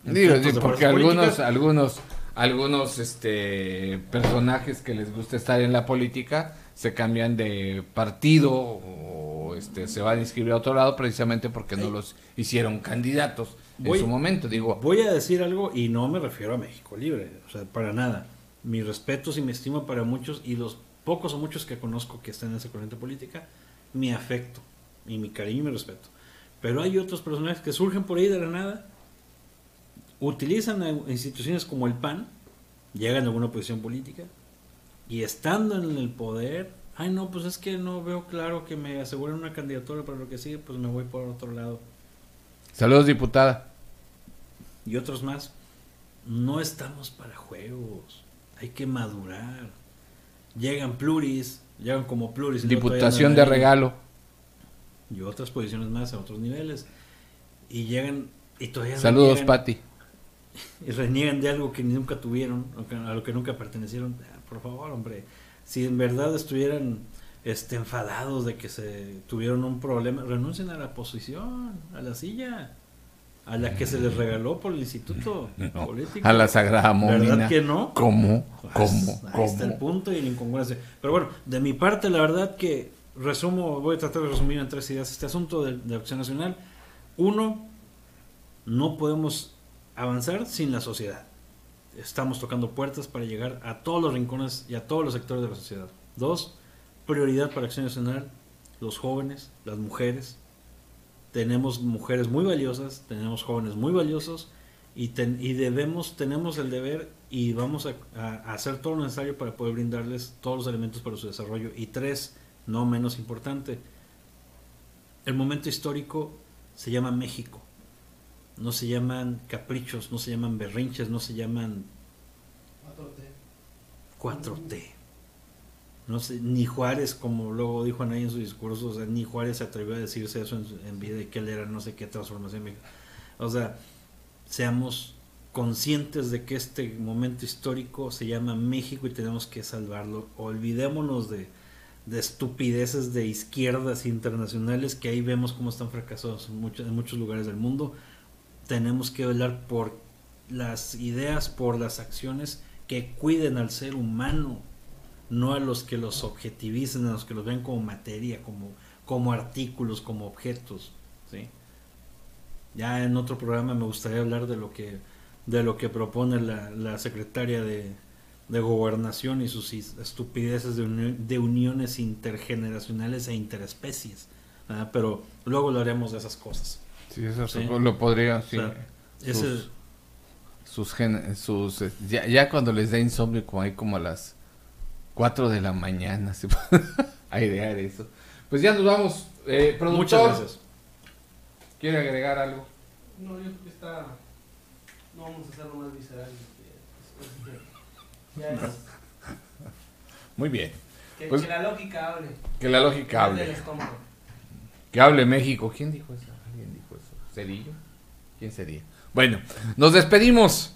Digo, porque algunos, algunos, algunos este personajes que les gusta estar en la política se cambian de partido o este, se van a inscribir a otro lado precisamente porque no los hicieron candidatos en su momento. Digo, voy a decir algo y no me refiero a México Libre, o sea, para nada. Mi respeto y mi estima para muchos y los pocos o muchos que conozco que están en esa corriente política, mi afecto y mi cariño y mi respeto. Pero hay otros personajes que surgen por ahí de la nada, utilizan instituciones como el PAN, llegan a alguna posición política, y estando en el poder, ay no, pues es que no veo claro que me aseguren una candidatura para lo que sigue, pues me voy por otro lado. Saludos, diputada. Y otros más. No estamos para juegos. Hay que madurar. Llegan pluris, llegan como pluris. Diputación de regalo. Y otras posiciones más a otros niveles. Y llegan y todavía Saludos, Pati. Y reniegan de algo que nunca tuvieron, a lo que nunca pertenecieron por favor, hombre, si en verdad estuvieran este, enfadados de que se tuvieron un problema, renuncien a la posición, a la silla, a la que se les regaló por el Instituto [laughs] Político. A la Sagrada Momina. ¿Verdad que no? ¿Cómo? Pues, ¿Cómo? Ahí está el punto y la incongruencia. Pero bueno, de mi parte, la verdad que resumo, voy a tratar de resumir en tres ideas este asunto de, de Acción Nacional. Uno, no podemos avanzar sin la sociedad estamos tocando puertas para llegar a todos los rincones y a todos los sectores de la sociedad. Dos, prioridad para Acción Nacional, los jóvenes, las mujeres. Tenemos mujeres muy valiosas, tenemos jóvenes muy valiosos y, y debemos, tenemos el deber y vamos a, hacer todo lo necesario para poder brindarles todos los elementos para su desarrollo. Y tres, no menos importante, el momento histórico se llama México no se llaman caprichos, no se llaman berrinches, no se llaman 4T. 4T. No sé, ni Juárez, como luego dijo Anay en su discurso, o sea, ni Juárez se atrevió a decirse eso en, vida de que él era no sé qué transformación. O sea, seamos conscientes de que este momento histórico se llama México y tenemos que salvarlo. Olvidémonos de, de estupideces de izquierdas internacionales que ahí vemos cómo están fracasados en muchos, en muchos lugares del mundo. Tenemos que velar por las ideas, por las acciones que cuiden al ser humano, no a los que los objetivicen, a los que los ven como materia, como, como artículos, como objetos. ¿sí? Ya en otro programa me gustaría hablar de lo que, de lo que propone la, la secretaria de, de gobernación y sus estupideces de, de uniones intergeneracionales e interespecies. Pero luego lo haremos de esas cosas. Sí, eso Sí. lo podría, sí. O sea, ese- sus, sus, gen- sus, eh, ya, ya cuando les da insomnio como ahí como a las 4 de la mañana se puede airear [laughs] eso. Pues ya nos vamos. Eh, productor, muchas gracias. ¿Quiere agregar algo? No, yo creo que está. No vamos a hacerlo más visceral. Ya es. Muy bien. Que, Pues- que la lógica hable. Que la lógica hable. Que hable México. ¿Quién dijo eso? ¿Cedillo? ¿Quién sería? Bueno, nos despedimos.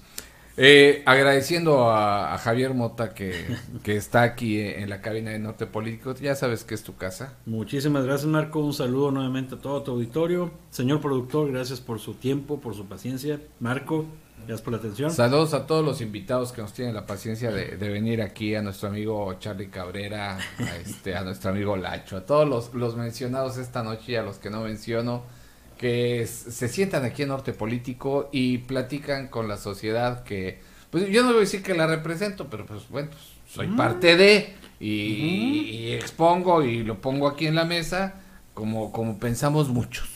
eh, agradeciendo a, a Javier Mota que, que está aquí eh, en la cabina de Norte Político. Ya sabes que es tu casa. Muchísimas gracias Marco, un saludo nuevamente a todo tu auditorio. Señor productor, gracias por su tiempo, por su paciencia. Marco, gracias por la atención. Saludos a todos los invitados que nos tienen la paciencia de, de venir aquí, a nuestro amigo Charlie Cabrera, a, este, a nuestro amigo Lacho, a todos los, los mencionados esta noche y a los que no menciono, que se sientan aquí en Norte Político y platican con la sociedad que, pues yo no voy a decir que la represento, pero pues bueno, pues, soy Mm. parte de y, y expongo y lo pongo aquí en la mesa como, como pensamos muchos,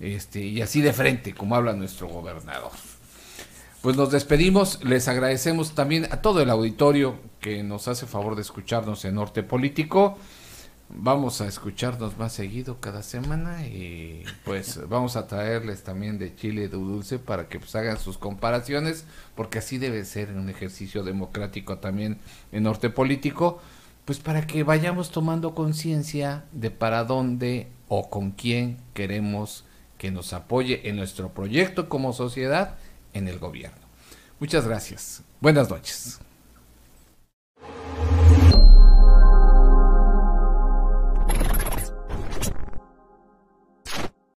este, y así de frente, como habla nuestro gobernador. Pues nos despedimos, les agradecemos también a todo el auditorio que nos hace favor de escucharnos en Norte Político. Vamos a escucharnos más seguido cada semana y pues [laughs] vamos a traerles también de chile de dulce para que pues hagan sus comparaciones, porque así debe ser en un ejercicio democrático también en Norte Político, pues para que vayamos tomando conciencia de para dónde o con quién queremos que nos apoye en nuestro proyecto como sociedad en el gobierno. Muchas gracias. Buenas noches.